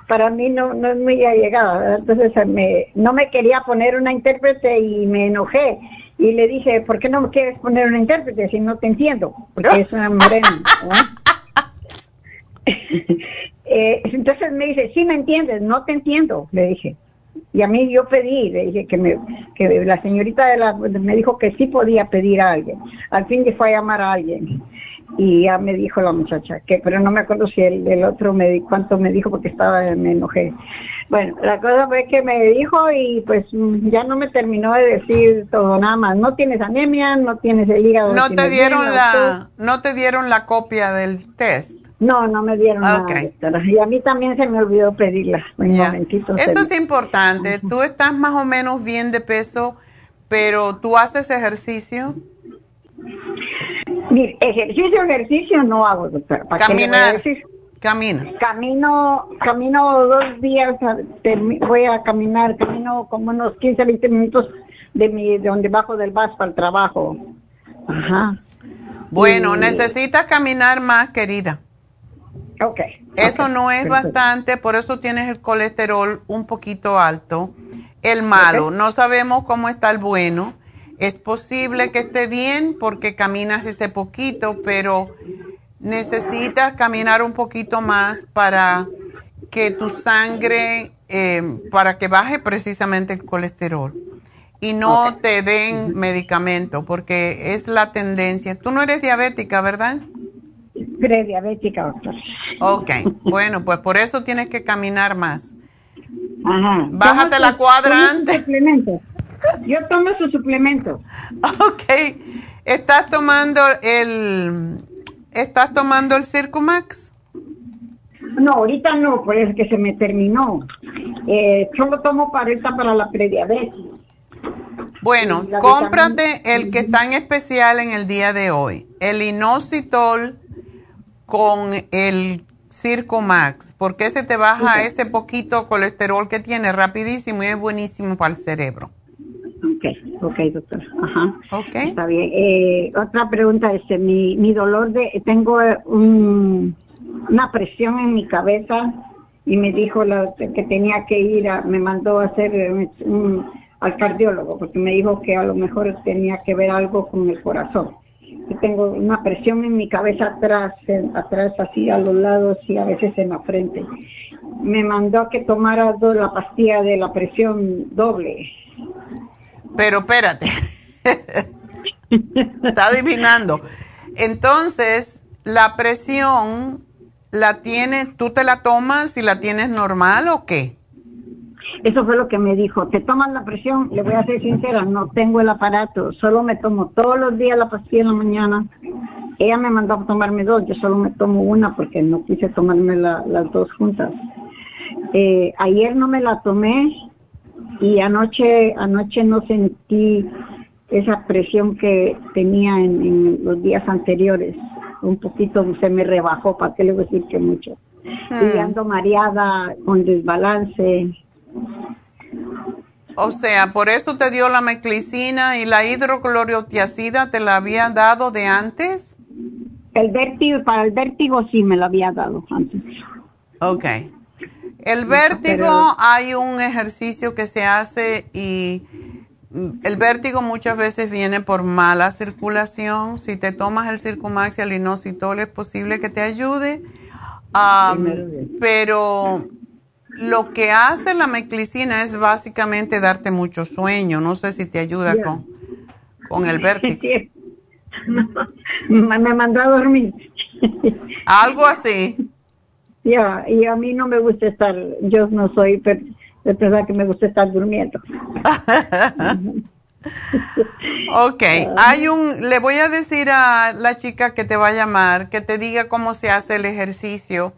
Speaker 9: para mí no, no es muy allegada, entonces me, no me quería poner una intérprete y me enojé y le dije, ¿por qué no me quieres poner una intérprete si no te entiendo? Porque es una morena. eh, entonces me dice, sí me entiendes, no te entiendo, le dije. Y a mí yo pedí, le dije que, me, que la señorita de la, me dijo que sí podía pedir a alguien. Al fin que fue a llamar a alguien y ya me dijo la muchacha que pero no me acuerdo si el, el otro me cuánto me dijo porque estaba me enojé bueno la cosa fue que me dijo y pues ya no me terminó de decir todo nada más no tienes anemia no tienes el hígado
Speaker 2: no te dieron la no te dieron la copia del test
Speaker 9: no, no me dieron nada, Y a mí también se me olvidó pedirla. Un momentito.
Speaker 2: Eso es importante. Tú estás más o menos bien de peso, pero tú haces ejercicio.
Speaker 9: Ejercicio, ejercicio no hago, doctor.
Speaker 2: Caminar. Camina.
Speaker 9: Camino, camino dos días, voy a caminar, camino como unos 15, 20 minutos de, mi, de donde bajo del bus para el trabajo. Ajá.
Speaker 2: Bueno, necesitas caminar más, querida.
Speaker 9: Ok.
Speaker 2: Eso no es bastante, por eso tienes el colesterol un poquito alto. El malo, no sabemos cómo está el bueno es posible que esté bien porque caminas ese poquito, pero necesitas caminar un poquito más para que tu sangre, eh, para que baje precisamente el colesterol y no te den medicamento porque es la tendencia. Tú no eres diabética, ¿verdad?
Speaker 9: Prediabética, doctor.
Speaker 2: Ok, bueno, pues por eso tienes que caminar más. Ajá. Bájate la cuadra antes.
Speaker 9: Yo tomo su suplemento.
Speaker 2: Ok. ¿Estás tomando el estás tomando el Circumax?
Speaker 9: No, ahorita no, pues es que se me terminó. Eh, solo tomo pareta para la prediabetes.
Speaker 2: Bueno, cómprate el que está en especial en el día de hoy, el inositol con el Circo Max, porque ese te baja ese poquito colesterol que tiene rapidísimo y es buenísimo para el cerebro.
Speaker 9: Ok, ok, doctor. Ajá. Ok. Está bien. Eh, otra pregunta es, este, mi, mi dolor de, tengo un, una presión en mi cabeza y me dijo la, que tenía que ir, a, me mandó a hacer un, al cardiólogo porque me dijo que a lo mejor tenía que ver algo con el corazón tengo una presión en mi cabeza atrás, atrás así a los lados y a veces en la frente. Me mandó a que tomara la pastilla de la presión doble.
Speaker 2: Pero espérate, está adivinando. Entonces, la presión la tienes, ¿tú te la tomas y la tienes normal o qué?
Speaker 9: Eso fue lo que me dijo. ¿Te tomas la presión? Le voy a ser sincera, no tengo el aparato. Solo me tomo todos los días la pastilla en la mañana. Ella me mandó a tomarme dos, yo solo me tomo una porque no quise tomarme las dos juntas. Eh, ayer no me la tomé y anoche, anoche no sentí esa presión que tenía en, los días anteriores. Un poquito se me rebajó, ¿para qué le voy a decir que mucho? Y hmm. ando mareada, con desbalance,
Speaker 2: o sea, por eso te dio la meclicina y la hidroclorotiacida te la había dado de antes.
Speaker 9: El vértigo, para el vértigo sí me lo había dado antes.
Speaker 2: Ok. El vértigo hay un ejercicio que se hace y el vértigo muchas veces viene por mala circulación. Si te tomas el Circumax y el inositol es posible que te ayude. pero lo que hace la meclicina es básicamente darte mucho sueño. No sé si te ayuda con, con el vértigo.
Speaker 9: me mandó a dormir.
Speaker 2: Algo así.
Speaker 9: Ya, y a mí no me gusta estar, yo no soy de que me gusta estar durmiendo.
Speaker 2: ok, hay un, le voy a decir a la chica que te va a llamar que te diga cómo se hace el ejercicio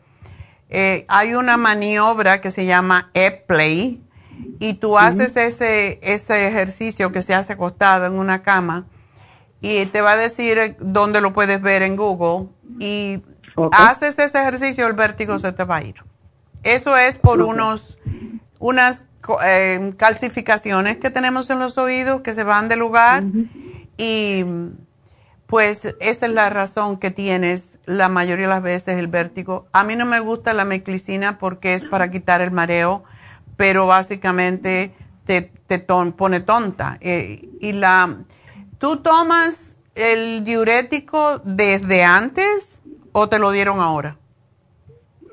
Speaker 2: eh, hay una maniobra que se llama E-Play y tú haces ese, ese ejercicio que se hace acostado en una cama y te va a decir dónde lo puedes ver en Google y haces ese ejercicio, el vértigo se te va a ir. Eso es por unos, unas eh, calcificaciones que tenemos en los oídos que se van de lugar y pues esa es la razón que tienes la mayoría de las veces el vértigo. A mí no me gusta la meclicina porque es para quitar el mareo, pero básicamente te, pone tonta. Eh, y la, ¿Tú tomas el diurético desde antes o te lo dieron ahora?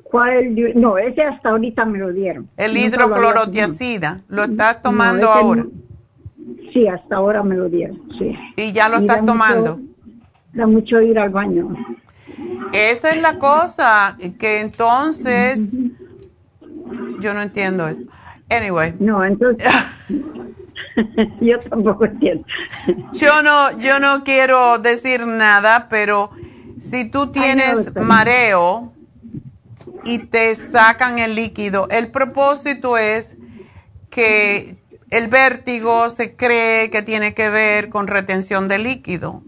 Speaker 9: ¿Cuál? No, ese hasta ahorita me lo dieron.
Speaker 2: El hidroclorotiacida, ¿lo, estás tomando ahora?
Speaker 9: sí, hasta ahora me lo dieron, sí.
Speaker 2: ¿Y ya lo estás tomando?
Speaker 9: da mucho ir al baño.
Speaker 2: Esa es la cosa, que entonces, yo no entiendo esto. Anyway.
Speaker 9: No, entonces, yo tampoco entiendo.
Speaker 2: yo no, yo no quiero decir nada, pero si tú tienes mareo y te sacan el líquido, el propósito es que el vértigo se cree que tiene que ver con retención de líquido.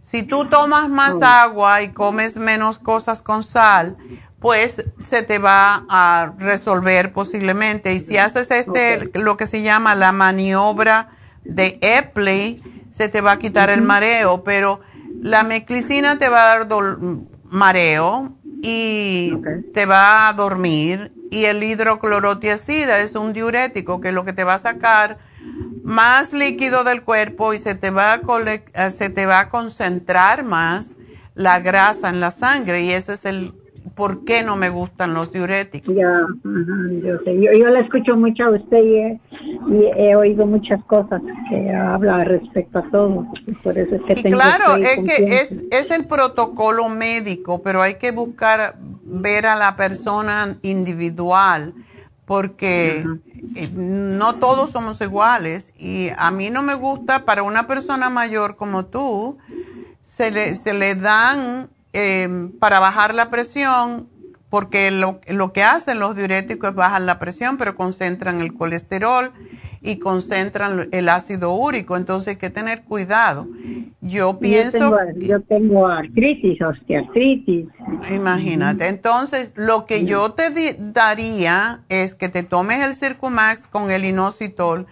Speaker 2: Si tú tomas más agua y comes menos cosas con sal, pues se te va a resolver posiblemente. Y si haces este, lo que se llama la maniobra de Epley, se te va a quitar el mareo, pero la meclicina te va a dar mareo y te va a dormir. Y el hidroclorotiacida es un diurético que lo que te va a sacar más líquido del cuerpo y se te va a, se te va a concentrar más la grasa en la sangre y ese es el por qué no me gustan los diuréticos.
Speaker 9: Ya, yo sé. Yo, la escucho mucho a usted y he, oído muchas cosas que habla respecto a todo. Por eso es que y
Speaker 2: claro, es que es, es el protocolo médico, pero hay que buscar ver a la persona individual porque eh, no todos somos iguales y a mí no me gusta para una persona mayor como tú, se le, se le dan em, para bajar la presión porque lo, lo que hacen los diuréticos es bajar la presión, pero concentran el colesterol y concentran el ácido úrico, entonces hay que tener cuidado. Yo pienso...
Speaker 9: Yo tengo, artritis, osteoartritis.
Speaker 2: Imagínate, entonces lo que yo te daría es que te tomes el Circumax con el inositol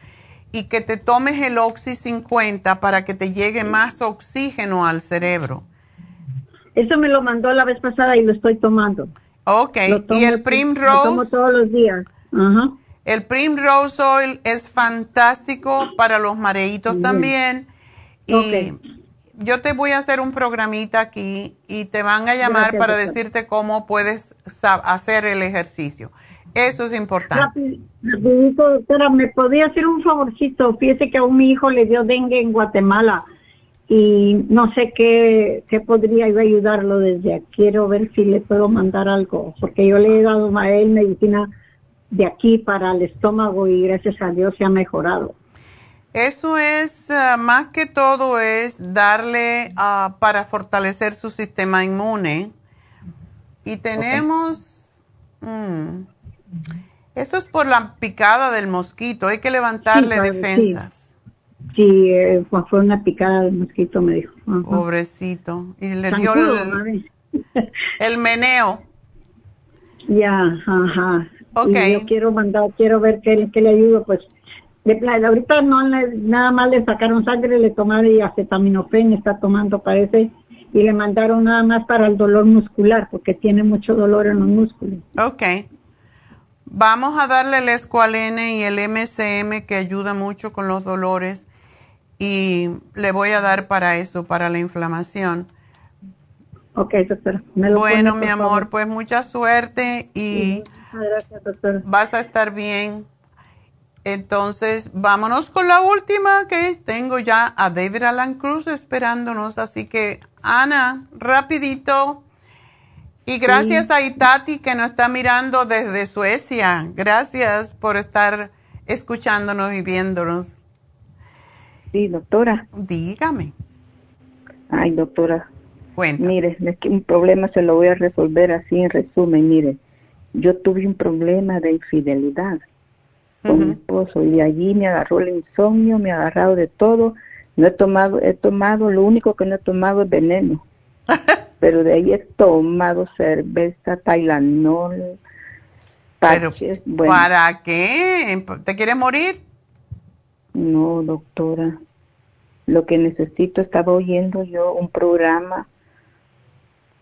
Speaker 2: y que te tomes el Oxy 50 para que te llegue más oxígeno al cerebro.
Speaker 9: Eso me lo mandó la vez pasada y lo estoy tomando.
Speaker 2: Ok, y el Primrose. Lo
Speaker 9: tomo todos los días.
Speaker 2: El Primrose Oil es fantástico para los mareitos también. Y yo te voy a hacer un programita aquí y te van a llamar para decirte cómo puedes hacer el ejercicio. Eso es importante.
Speaker 9: Rapidito, doctora, ¿me podía hacer un favorcito? Fíjese que a un mi hijo le dio dengue en Guatemala y no sé qué, qué podría ayudarlo desde aquí. Quiero ver si le puedo mandar algo, porque yo le he dado a él medicina de aquí para el estómago y gracias a Dios se ha mejorado.
Speaker 2: Eso es, ah, más que todo, es darle uh, para fortalecer su sistema inmune. Y tenemos, mm, eso es por la picada del mosquito, hay que levantarle defensas.
Speaker 9: Sí, eh, fue una picada del mosquito, me dijo.
Speaker 2: Pobrecito. Y le dio el, el meneo.
Speaker 9: Ya, ajá. Okay. yo quiero mandar, quiero ver qué, le ayudo, pues. De, ahorita no nada más le sacaron sangre, le tomaron y acetaminofén, está tomando, parece, y le mandaron nada más para el dolor muscular, porque tiene mucho dolor en los músculos.
Speaker 2: Ok. Vamos a darle el escualene y el MCM que ayuda mucho con los dolores y le voy a dar para eso, para la inflamación.
Speaker 9: Ok, doctora.
Speaker 2: bueno, mi amor, pues mucha suerte y gracias, doctora. vas a estar bien. Entonces, vámonos con la última que tengo ya a David Alan Cruz esperándonos. Así que, Ana, rapidito. Y gracias a Itati que nos está mirando desde Suecia. Gracias por estar escuchándonos y viéndonos.
Speaker 10: Sí, doctora.
Speaker 2: Dígame.
Speaker 10: Ay, doctora, Mire, es que un problema se lo voy a resolver así en resumen. Mire, yo tuve un problema de infidelidad con mi esposo y allí me agarró el insomnio, me ha agarrado de todo. No he tomado, he tomado, lo único que no he tomado es veneno. Pero de ahí he tomado cerveza, tailanol,
Speaker 2: parches. ¿Para qué? ¿Te quieres morir?
Speaker 10: No, doctora. Lo que necesito, estaba oyendo yo un programa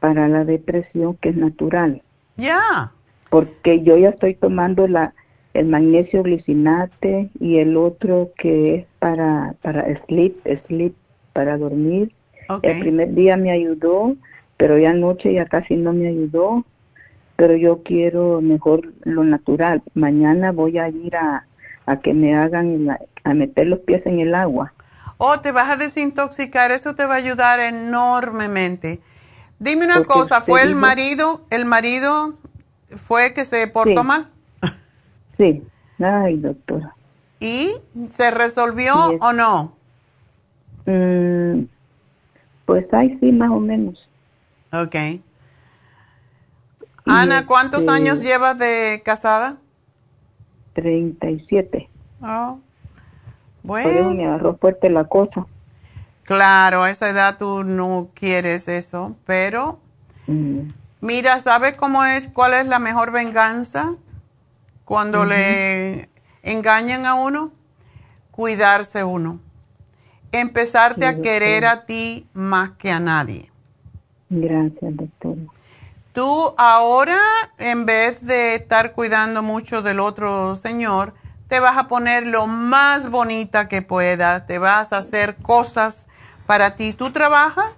Speaker 10: para la depresión que es natural.
Speaker 2: Ya.
Speaker 10: Porque yo ya estoy tomando la el magnesio glicinate y el otro que es para para sleep, sleep para dormir. El primer día me ayudó, pero ya anoche ya casi no me ayudó. Pero yo quiero mejor lo natural. Mañana voy a ir a, a que me hagan a meter los pies en el agua.
Speaker 2: Oh, te vas a desintoxicar, eso te va a ayudar enormemente. Dime una cosa, ¿fue el marido, el marido fue que se portó mal?
Speaker 10: Sí, ay doctora.
Speaker 2: ¿Y se resolvió o no?
Speaker 10: Mm, pues ahí sí, más o menos.
Speaker 2: Ok. Ana, ¿cuántos este años llevas de casada?
Speaker 10: 37.
Speaker 2: Oh.
Speaker 10: Bueno. Por eso me agarró fuerte la cosa.
Speaker 2: Claro, a esa edad tú no quieres eso, pero mm. mira, ¿sabes cómo es, cuál es la mejor venganza cuando le engañan a uno? Cuidarse uno. Empezarte a querer a ti más que a nadie.
Speaker 10: Gracias, doctor.
Speaker 2: Tú ahora, en vez de estar cuidando mucho del otro señor, te vas a poner lo más bonita que puedas, te vas a hacer cosas para ti. ¿Tú trabajas?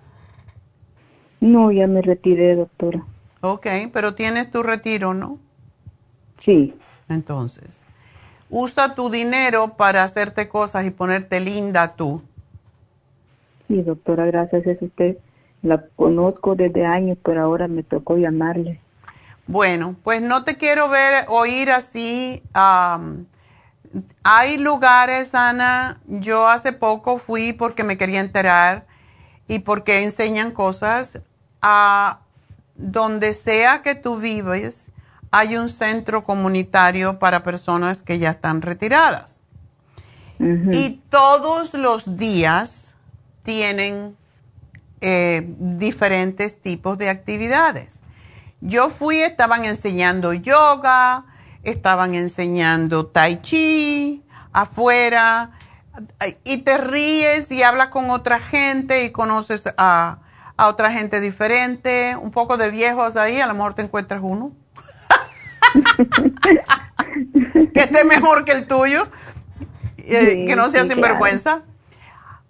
Speaker 10: No, ya me retiré, doctora.
Speaker 2: Ok, pero tienes tu retiro, ¿no?
Speaker 10: Sí.
Speaker 2: Entonces, usa tu dinero para hacerte cosas y ponerte linda tú.
Speaker 10: Sí, doctora, gracias. Es usted. La conozco desde años, pero ahora me tocó llamarle.
Speaker 2: Bueno, pues no te quiero ver oír así. Hay lugares, Ana, yo hace poco fui porque me quería enterar y porque enseñan cosas a donde sea que tú vives, hay un centro comunitario para personas que ya están retiradas. Y todos los días tienen eh, diferentes tipos de actividades. Yo fui, estaban enseñando yoga, estaban enseñando tai chi afuera, y te ríes y hablas con otra gente y conoces a, a otra gente diferente, un poco de viejos ahí, a lo mejor te encuentras uno. que esté mejor que el tuyo. Eh, que no sea sinvergüenza.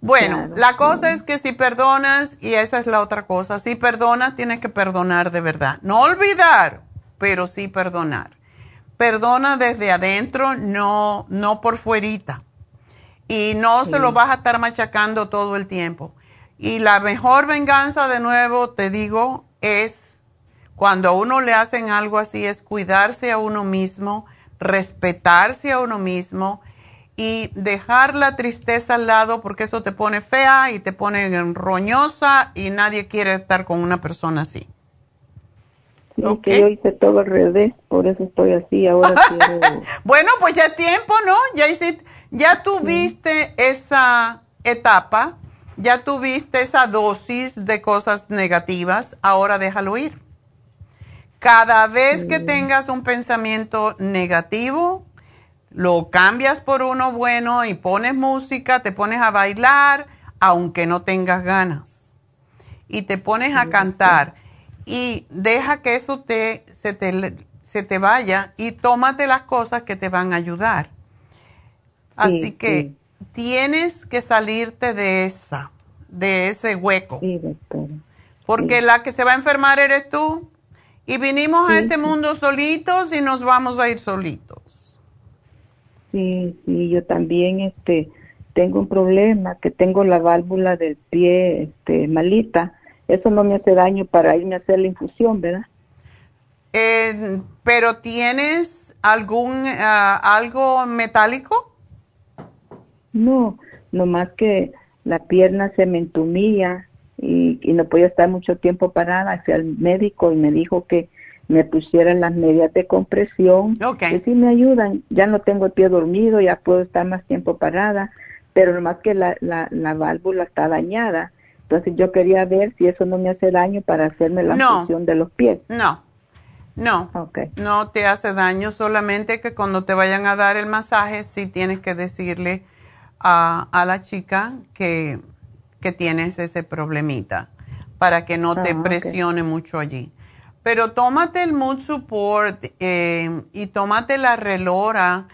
Speaker 2: Bueno, la cosa es que si perdonas, y esa es la otra cosa, si perdonas, tienes que perdonar de verdad. No olvidar, pero sí perdonar. Perdona desde adentro, no, no por fuerita. Y no se lo vas a estar machacando todo el tiempo. Y la mejor venganza, de nuevo, te digo, es cuando a uno le hacen algo así, es cuidarse a uno mismo, respetarse a uno mismo y dejar la tristeza al lado porque eso te pone fea y te pone roñosa y nadie quiere estar con una persona así.
Speaker 10: Sí, que yo hice todo al revés, por eso estoy así ahora.
Speaker 2: bueno, pues ya tiempo, ¿no? Ya, hiciste, ya tuviste esa etapa, ya tuviste esa dosis de cosas negativas, ahora déjalo ir. Cada vez que tengas un pensamiento negativo, lo cambias por uno bueno y pones música, te pones a bailar, aunque no tengas ganas. Y te pones a cantar y deja que eso te, se, te, se te vaya y tómate las cosas que te van a ayudar. Así que tienes que salirte de esa, de ese hueco. Porque la que se va a enfermar eres tú. Y vinimos a este mundo solitos y nos vamos a ir solitos.
Speaker 10: Sí, sí, yo también este tengo un problema, que tengo la válvula del pie este malita. Eso no me hace daño para irme a hacer la infusión, ¿verdad?
Speaker 2: Eh, pero tienes algún ah, algo metálico?
Speaker 10: No, nomás que la pierna se me entumía y, y no podía estar mucho tiempo parada. Fui al médico y me dijo que me pusieran las medias de compresión, que sí me ayudan. Ya no tengo el pie dormido, ya puedo estar más tiempo parada, pero nomás que la, la, la válvula está dañada. Entonces yo quería ver si eso no me hace daño para hacerme la función de los pies.
Speaker 2: No, no, no te hace daño, solamente que cuando te vayan a dar el masaje sí tienes que decirle a, a la chica que, que tienes ese problemita para que no te ah, presione mucho allí. Pero tómate el Mood Support eh, y tómate la relora.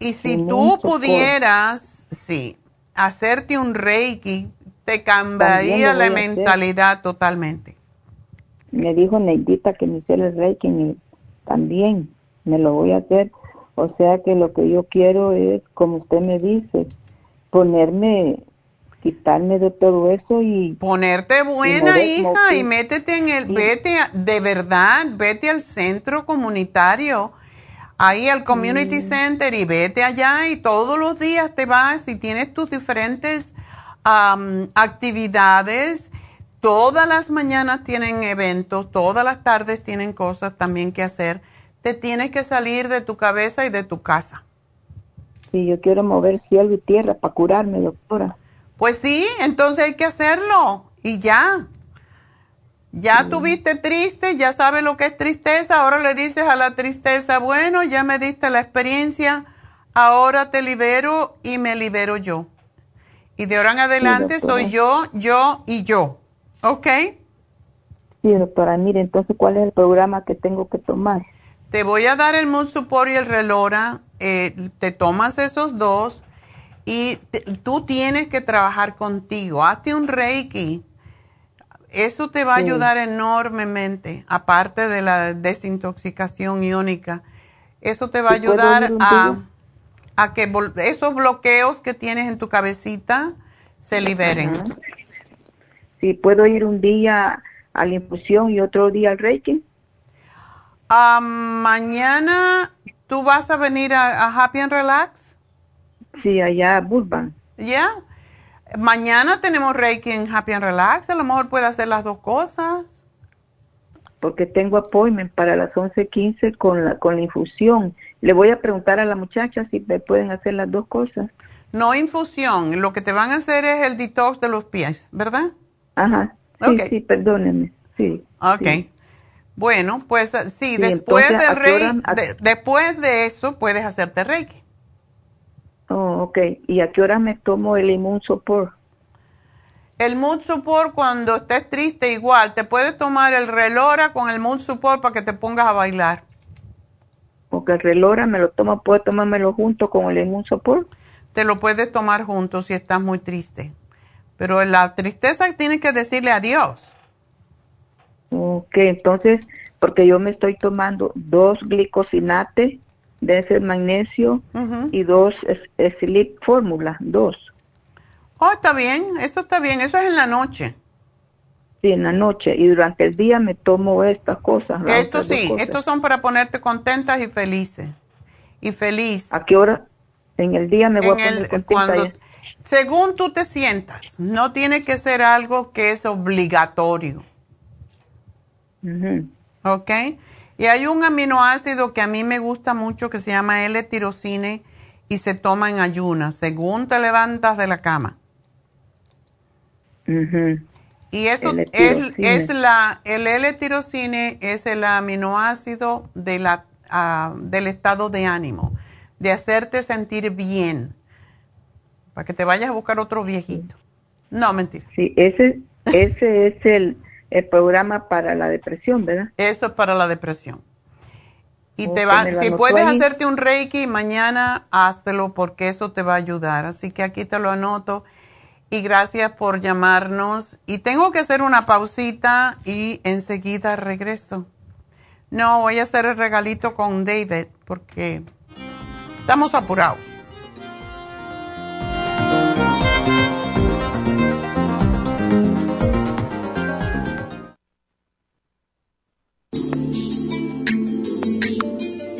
Speaker 2: Y si tú pudieras, sí, hacerte un Reiki, te cambiaría la mentalidad totalmente.
Speaker 10: Me dijo Neidita que me hiciera el Reiki y también me lo voy a hacer. O sea que lo que yo quiero es, como usted me dice, ponerme quitarme de todo eso y
Speaker 2: ponerte buena hija y métete en el vete de verdad vete al centro comunitario ahí al community center y vete allá y todos los días te vas y tienes tus diferentes actividades. Todas las mañanas tienen eventos todas las tardes tienen cosas también que hacer. Te tienes que salir de tu cabeza y de tu casa.
Speaker 10: Sí yo quiero mover cielo y tierra para curarme doctora
Speaker 2: pues sí, entonces hay que hacerlo y ya. Ya tuviste triste, ya sabes lo que es tristeza, ahora le dices a la tristeza, bueno, ya me diste la experiencia, ahora te libero y me libero yo. Y de ahora en adelante soy yo, yo y yo. ¿Ok?
Speaker 10: Sí, doctora, mire, entonces, ¿cuál es el programa que tengo que tomar?
Speaker 2: Te voy a dar el Mood Support y el Relora. Eh, te tomas esos dos y tú tienes que trabajar contigo. Hazte un Reiki. Eso te va a ayudar enormemente, aparte de la desintoxicación iónica. Eso te va a ayudar a, a, que esos bloqueos que tienes en tu cabecita se liberen.
Speaker 10: Sí, puedo ir un día a la infusión y otro día al Reiki.
Speaker 2: Ah, mañana tú vas a venir a Happy and Relax.
Speaker 10: Sí, allá Burbank.
Speaker 2: Ya. Mañana tenemos Reiki en Happy and Relax. A lo mejor puede hacer las dos cosas.
Speaker 10: porque tengo appointment para las 11:15 con la con la infusión. Le voy a preguntar a la muchacha si me pueden hacer las dos cosas.
Speaker 2: No infusión, lo que te van a hacer es el detox de los pies, ¿verdad?
Speaker 10: Ajá. Sí, sí, perdónenme. Sí.
Speaker 2: Ok. Bueno, pues sí, después de después de eso puedes hacerte Reiki.
Speaker 10: Oh, ok. ¿Y a qué hora me tomo el Immune Support?
Speaker 2: El Mood Support cuando estés triste igual, te puedes tomar el Relora con el Mood Support para que te pongas a bailar.
Speaker 10: Porque el Relora me lo tomo, puedo tomármelo junto con el Immune Support.
Speaker 2: Te lo puedes tomar junto si estás muy triste. Pero la tristeza tiene que decirle adiós.
Speaker 10: Ok, entonces, porque yo me estoy tomando dos glicosinates de ese magnesio y dos Sleep Fórmula, dos.
Speaker 2: Oh, está bien, eso está bien, eso es en la noche.
Speaker 10: Sí, en la noche. Y durante el día me tomo estas cosas.
Speaker 2: Estos sí, estos son para ponerte contentas y felices. Y feliz.
Speaker 10: ¿A qué hora? En el día me voy a poner contenta.
Speaker 2: según tú te sientas, no tiene que ser algo que es obligatorio. ¿Ok? Y hay un aminoácido que a mí me gusta mucho que se llama L-tirocine y se toma en ayunas, según te levantas de la cama. Y eso es, es, la, el L-tirocine es el aminoácido de la, ah, del estado de ánimo, de hacerte sentir bien, para que te vayas a buscar otro viejito. No, mentira.
Speaker 10: Sí, ese, ese es el, el programa para la depresión, ¿verdad?
Speaker 2: Eso es para la depresión. Y te va, si puedes hacerte un Reiki mañana, háztelo porque eso te va a ayudar. Así que aquí te lo anoto. Y gracias por llamarnos. Y tengo que hacer una pausita y enseguida regreso. No, voy a hacer el regalito con David porque estamos apurados.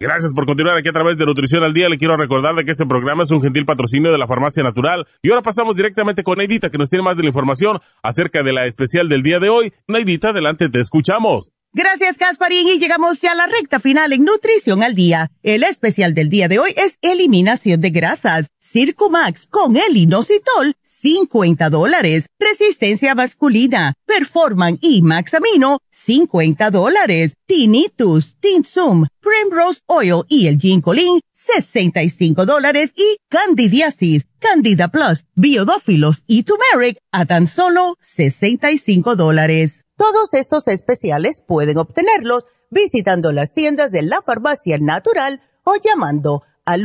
Speaker 4: Gracias por continuar aquí a través de Nutrición al Día. Le quiero recordar de que este programa es un gentil patrocinio de la Farmacia Natural. Y ahora pasamos directamente con Neidita, que nos tiene más de la información acerca de la especial del día de hoy. Neidita, adelante, te escuchamos.
Speaker 5: Gracias, Casparín. Y llegamos ya a la recta final en Nutrición al Día. El especial del día de hoy es Eliminación de Grasas. Circumax con el inositol, 50 dólares. Resistencia masculina, Performan y Maxamino, 50 dólares. Tinnitus, Tinsum, Primrose Oil y el Ginkolin, 65 dólares. Y Candidiasis, Candida Plus, Biodófilos y Turmeric, a tan solo 65 dólares. Todos estos especiales pueden obtenerlos visitando las tiendas de la farmacia natural o llamando al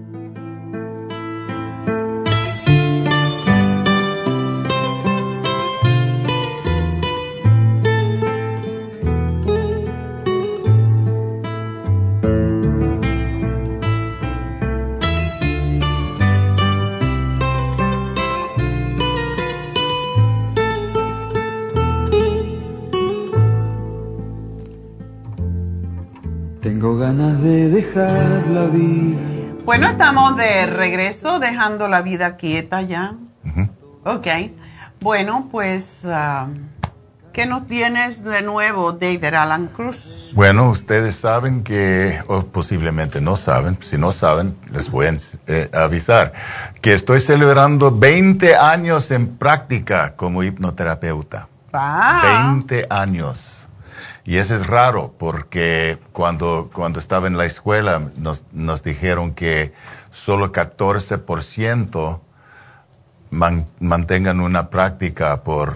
Speaker 11: Tengo ganas de dejar la vida.
Speaker 2: Bueno, estamos de regreso, dejando la vida quieta ya. Ok. Bueno, pues, uh, ¿qué nos tienes de nuevo, David Alan Cruz?
Speaker 12: Bueno, ustedes saben que, o posiblemente no saben, si no saben, les voy a eh, avisar, que estoy celebrando 20 años en práctica como hipnoterapeuta.
Speaker 2: Ah.
Speaker 12: 20 años. Y eso es raro porque cuando, cuando estaba en la escuela nos, nos dijeron que solo 14% mantengan una práctica por,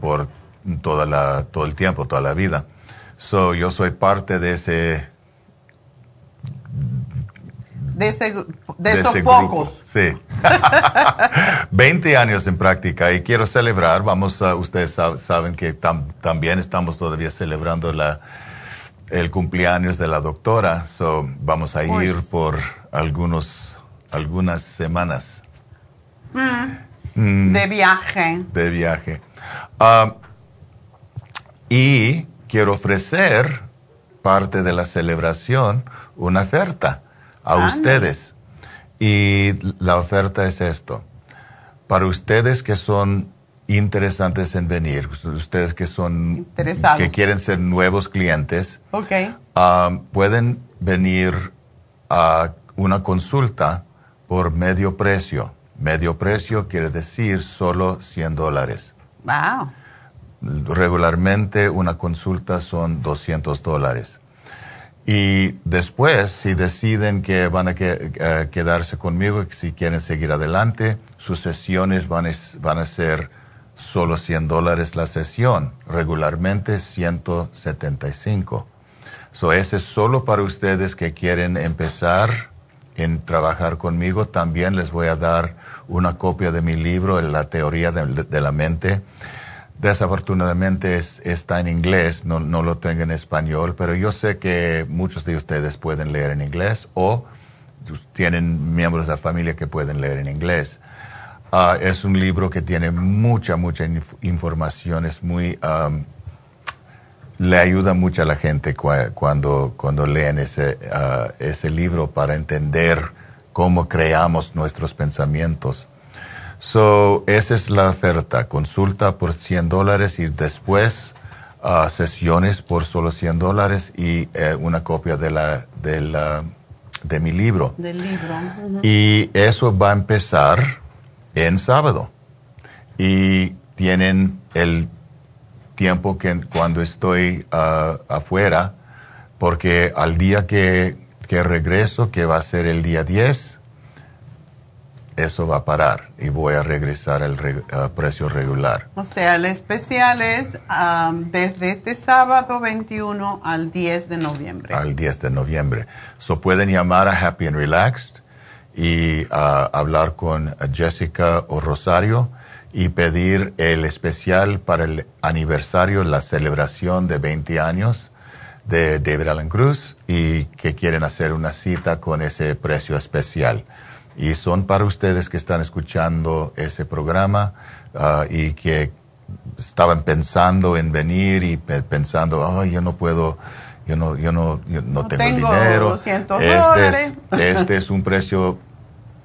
Speaker 12: por toda la, todo el tiempo, toda la vida. So, yo soy parte de ese...
Speaker 2: De, ese, de, esos pocos.
Speaker 12: Sí. 20 años en práctica y quiero celebrar, vamos a, ustedes saben que también estamos todavía celebrando la, el cumpleaños de la doctora, so vamos a ir por algunos, algunas semanas.
Speaker 2: Mm. Mm. De viaje.
Speaker 12: De viaje. Ah, y quiero ofrecer parte de la celebración una oferta a ustedes. Y la oferta es esto. Para ustedes que son interesantes en venir, ustedes que son que quieren ser nuevos clientes, ah, pueden venir a una consulta por medio precio. Medio precio quiere decir solo 100 dólares.
Speaker 2: Wow.
Speaker 12: Regularmente una consulta son 200 dólares. Y después, si deciden que van a eh, quedarse conmigo, si quieren seguir adelante, sus sesiones van a, van a ser solo 100 dólares la sesión, regularmente 175. So, ese es solo para ustedes que quieren empezar en trabajar conmigo. También les voy a dar una copia de mi libro, La teoría de, la mente. Desafortunadamente está en inglés, no, no, lo tengo en español, pero yo sé que muchos de ustedes pueden leer en inglés o tienen miembros de la familia que pueden leer en inglés. Ah, es un libro que tiene mucha, mucha información, es muy... le ayuda mucho a la gente cuando, cuando leen ese, ah, ese libro para entender cómo creamos nuestros pensamientos. So, esa es la oferta. Consulta por 100 dólares y después uh, sesiones por solo 100 dólares y eh, una copia de, la, de, la, de mi libro.
Speaker 2: Del libro.
Speaker 12: Y eso va a empezar en sábado. Y tienen el tiempo que cuando estoy uh, afuera, porque al día que que regreso, que va a ser el día 10, eso va a parar y voy a regresar al precio regular.
Speaker 2: O sea, el especial es desde este sábado 21 al 10 de noviembre.
Speaker 12: Al 10 de noviembre. So pueden llamar a Happy and Relaxed y hablar con Jessica o Rosario y pedir el especial para el aniversario, la celebración de 20 años de David Allen Cruz y que quieren hacer una cita con ese precio especial. Y son para ustedes que están escuchando ese programa ah, y que estaban pensando en venir y pensando, oh, yo no puedo, yo no, yo no, no, tengo, dinero. este, es, este es un precio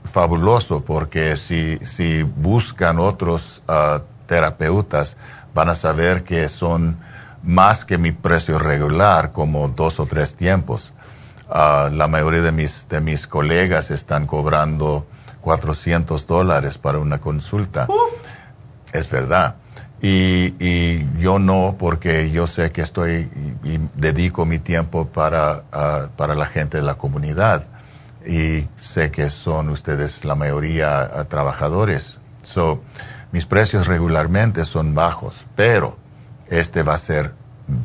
Speaker 12: fabuloso porque si, si buscan otros uh, terapeutas van a saber que son más que mi precio regular, como dos o tres tiempos. Ah, la mayoría de mis, de mis colegas están cobrando 400 dólares para una consulta. Es verdad. Y, y, yo no, porque yo sé que estoy y, dedico mi tiempo para, ah, para la gente de la comunidad. Y sé que son ustedes la mayoría ah, trabajadores. So, mis precios regularmente son bajos, pero este va a ser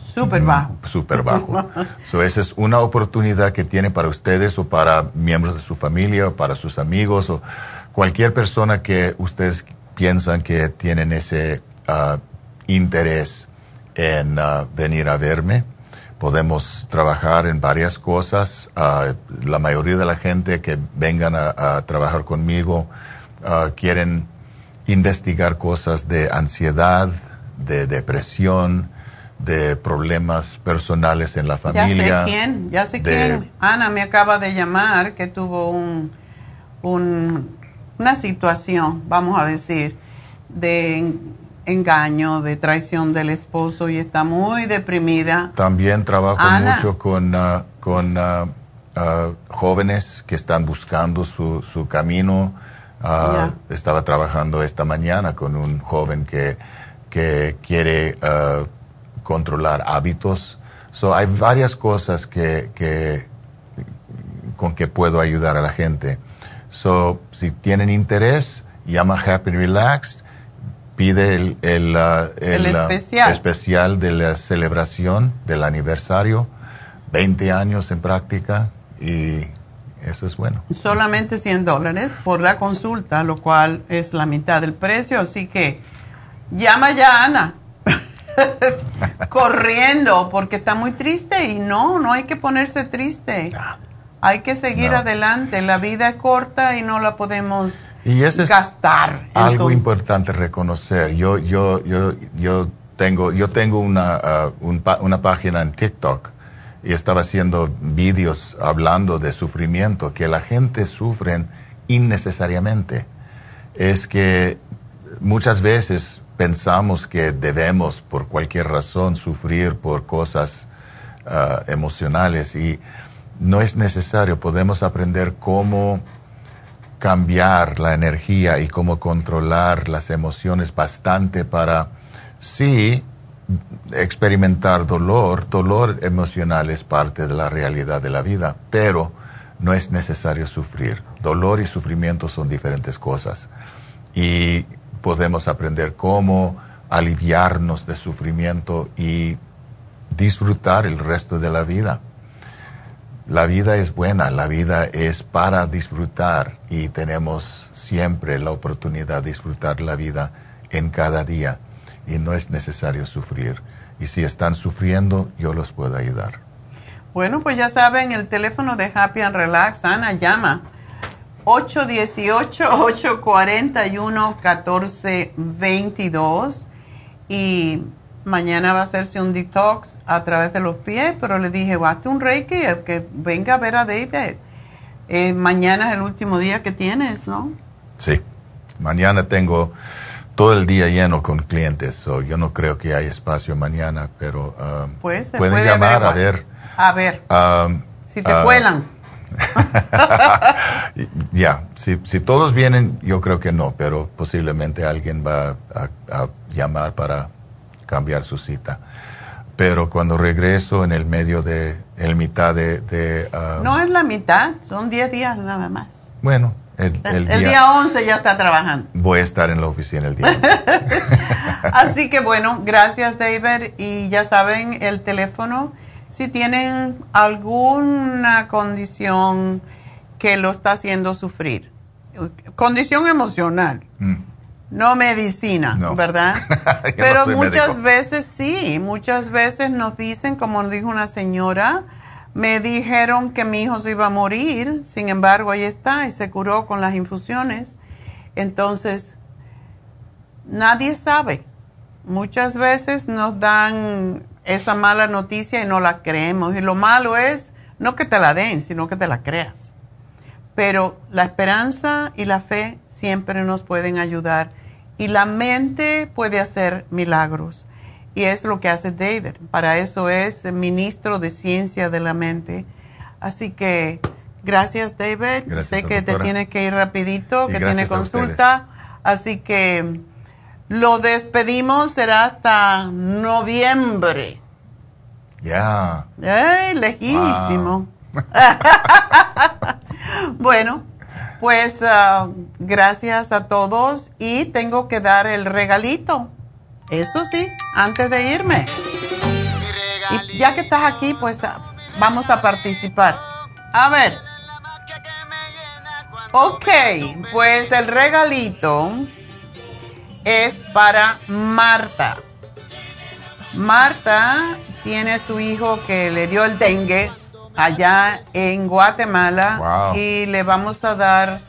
Speaker 2: súper bajo.
Speaker 12: Súper bajo. so, esa es una oportunidad que tiene para ustedes o para miembros de su familia o para sus amigos o cualquier persona que ustedes piensan que tienen ese uh, interés en uh, venir a verme. Podemos trabajar en varias cosas. Uh, la mayoría de la gente que vengan a, a trabajar conmigo quieren investigar cosas de ansiedad, de depresión, de problemas personales en la familia.
Speaker 2: Ya sé quién, ya sé quién. Ana me acaba de llamar que tuvo un, una situación, vamos a decir, de engaño, de traición del esposo y está muy deprimida.
Speaker 12: También trabajo mucho con, ah, con ah, jóvenes que están buscando su, su camino. Estaba trabajando esta mañana con un joven que, que quiere controlar hábitos. So, hay varias cosas que, que, con que puedo ayudar a la gente. So, si tienen interés, llama Happy Relaxed, pide el, el, uh, el, uh, especial. especial. de la celebración del aniversario, 20 años en práctica y eso es bueno.
Speaker 2: Solamente 100 dólares por la consulta, lo cual es la mitad del precio, así que llama ya Ana. corriendo porque está muy triste y no, no hay que ponerse triste. Hay que seguir adelante. La vida es corta y no la podemos
Speaker 12: y eso es gastar. Algo importante reconocer. Yo, yo, yo, yo tengo, yo tengo una, uh, una página en TikTok y estaba haciendo vídeos hablando de sufrimiento, que la gente sufre innecesariamente. Es que muchas veces pensamos que debemos por cualquier razón sufrir por cosas uh, emocionales y no es necesario. Podemos aprender cómo cambiar la energía y cómo controlar las emociones bastante para sí experimentar dolor. Dolor emocional es parte de la realidad de la vida, pero no es necesario sufrir. Dolor y sufrimiento son diferentes cosas. Y podemos aprender cómo aliviarnos de sufrimiento y disfrutar el resto de la vida. La vida es buena, la vida es para disfrutar y tenemos siempre la oportunidad de disfrutar la vida en cada día y no es necesario sufrir. Y si están sufriendo, yo los puedo ayudar.
Speaker 2: Bueno, pues ya saben, el teléfono de Happy and Relax, Ana, llama 818-841-1422 y mañana va a hacerse un detox a través de los pies, pero le dije, hazte un reiki, que venga a ver a David. Eh, mañana es el último día que tienes, ¿no?
Speaker 12: Sí, mañana tengo todo el día lleno con clientes, yo no creo que haya espacio mañana, pero um,
Speaker 2: pues,
Speaker 12: pueden llamar a ver.
Speaker 2: A ver, um, si te uh, cuelan.
Speaker 12: ya, si, si, todos vienen, yo creo que no, pero posiblemente alguien va a, llamar para cambiar su cita. Pero cuando regreso en el medio de, el mitad de...
Speaker 2: Um, no es la mitad, son 10 días nada más.
Speaker 12: Bueno, el,
Speaker 2: el, el, día, 11 ya está trabajando.
Speaker 12: Voy a estar en la oficina el día 11.
Speaker 2: Así que bueno, gracias David y ya saben el teléfono si tienen alguna condición que lo está haciendo sufrir. Condición emocional, mm. no medicina, ¿verdad? Pero muchas veces sí, muchas veces nos dicen, como nos dijo una señora, me dijeron que mi hijo se iba a morir, sin embargo ahí está y se curó con las infusiones. Entonces, nadie sabe. Muchas veces nos dan esa mala noticia y no la creemos. Y lo malo es no que te la den, sino que te la creas. Pero la esperanza y la fe siempre nos pueden ayudar y la mente puede hacer milagros. Y es lo que hace David. Para eso es ministro de ciencia de la mente. Así que gracias David. sé que te tienes que ir rapidito, que tiene consulta. Así que lo despedimos, será hasta noviembre.
Speaker 12: Ya.
Speaker 2: ¡Ay, lejísimo! bueno, pues ah, gracias a todos y tengo que dar el regalito. Eso sí, antes de irme. Y ya que estás aquí, pues ah, vamos a participar. A ver. Ok, pues el regalito es para Marta. Marta tiene su hijo que le dio el dengue allá en Guatemala y le vamos a dar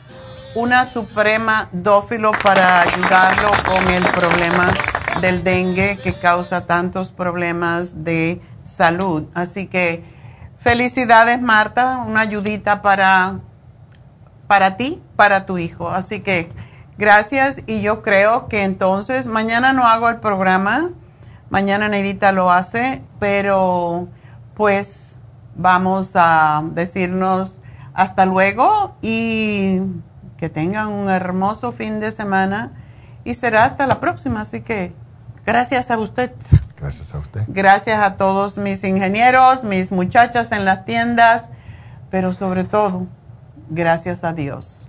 Speaker 2: una suprema dófilo para ayudarlo con el problema del dengue que causa tantos problemas de salud. Así que felicidades Marta, una ayudita para, para ti, para tu hijo. Así que gracias y yo creo que entonces mañana no hago el programa, mañana Neidita lo hace, pero pues vamos a decirnos hasta luego y que tengan un hermoso fin de semana y será hasta la próxima. Así que gracias a usted.
Speaker 12: Gracias a usted.
Speaker 2: Gracias a todos mis ingenieros, mis muchachas en las tiendas, pero sobre todo, gracias a Dios.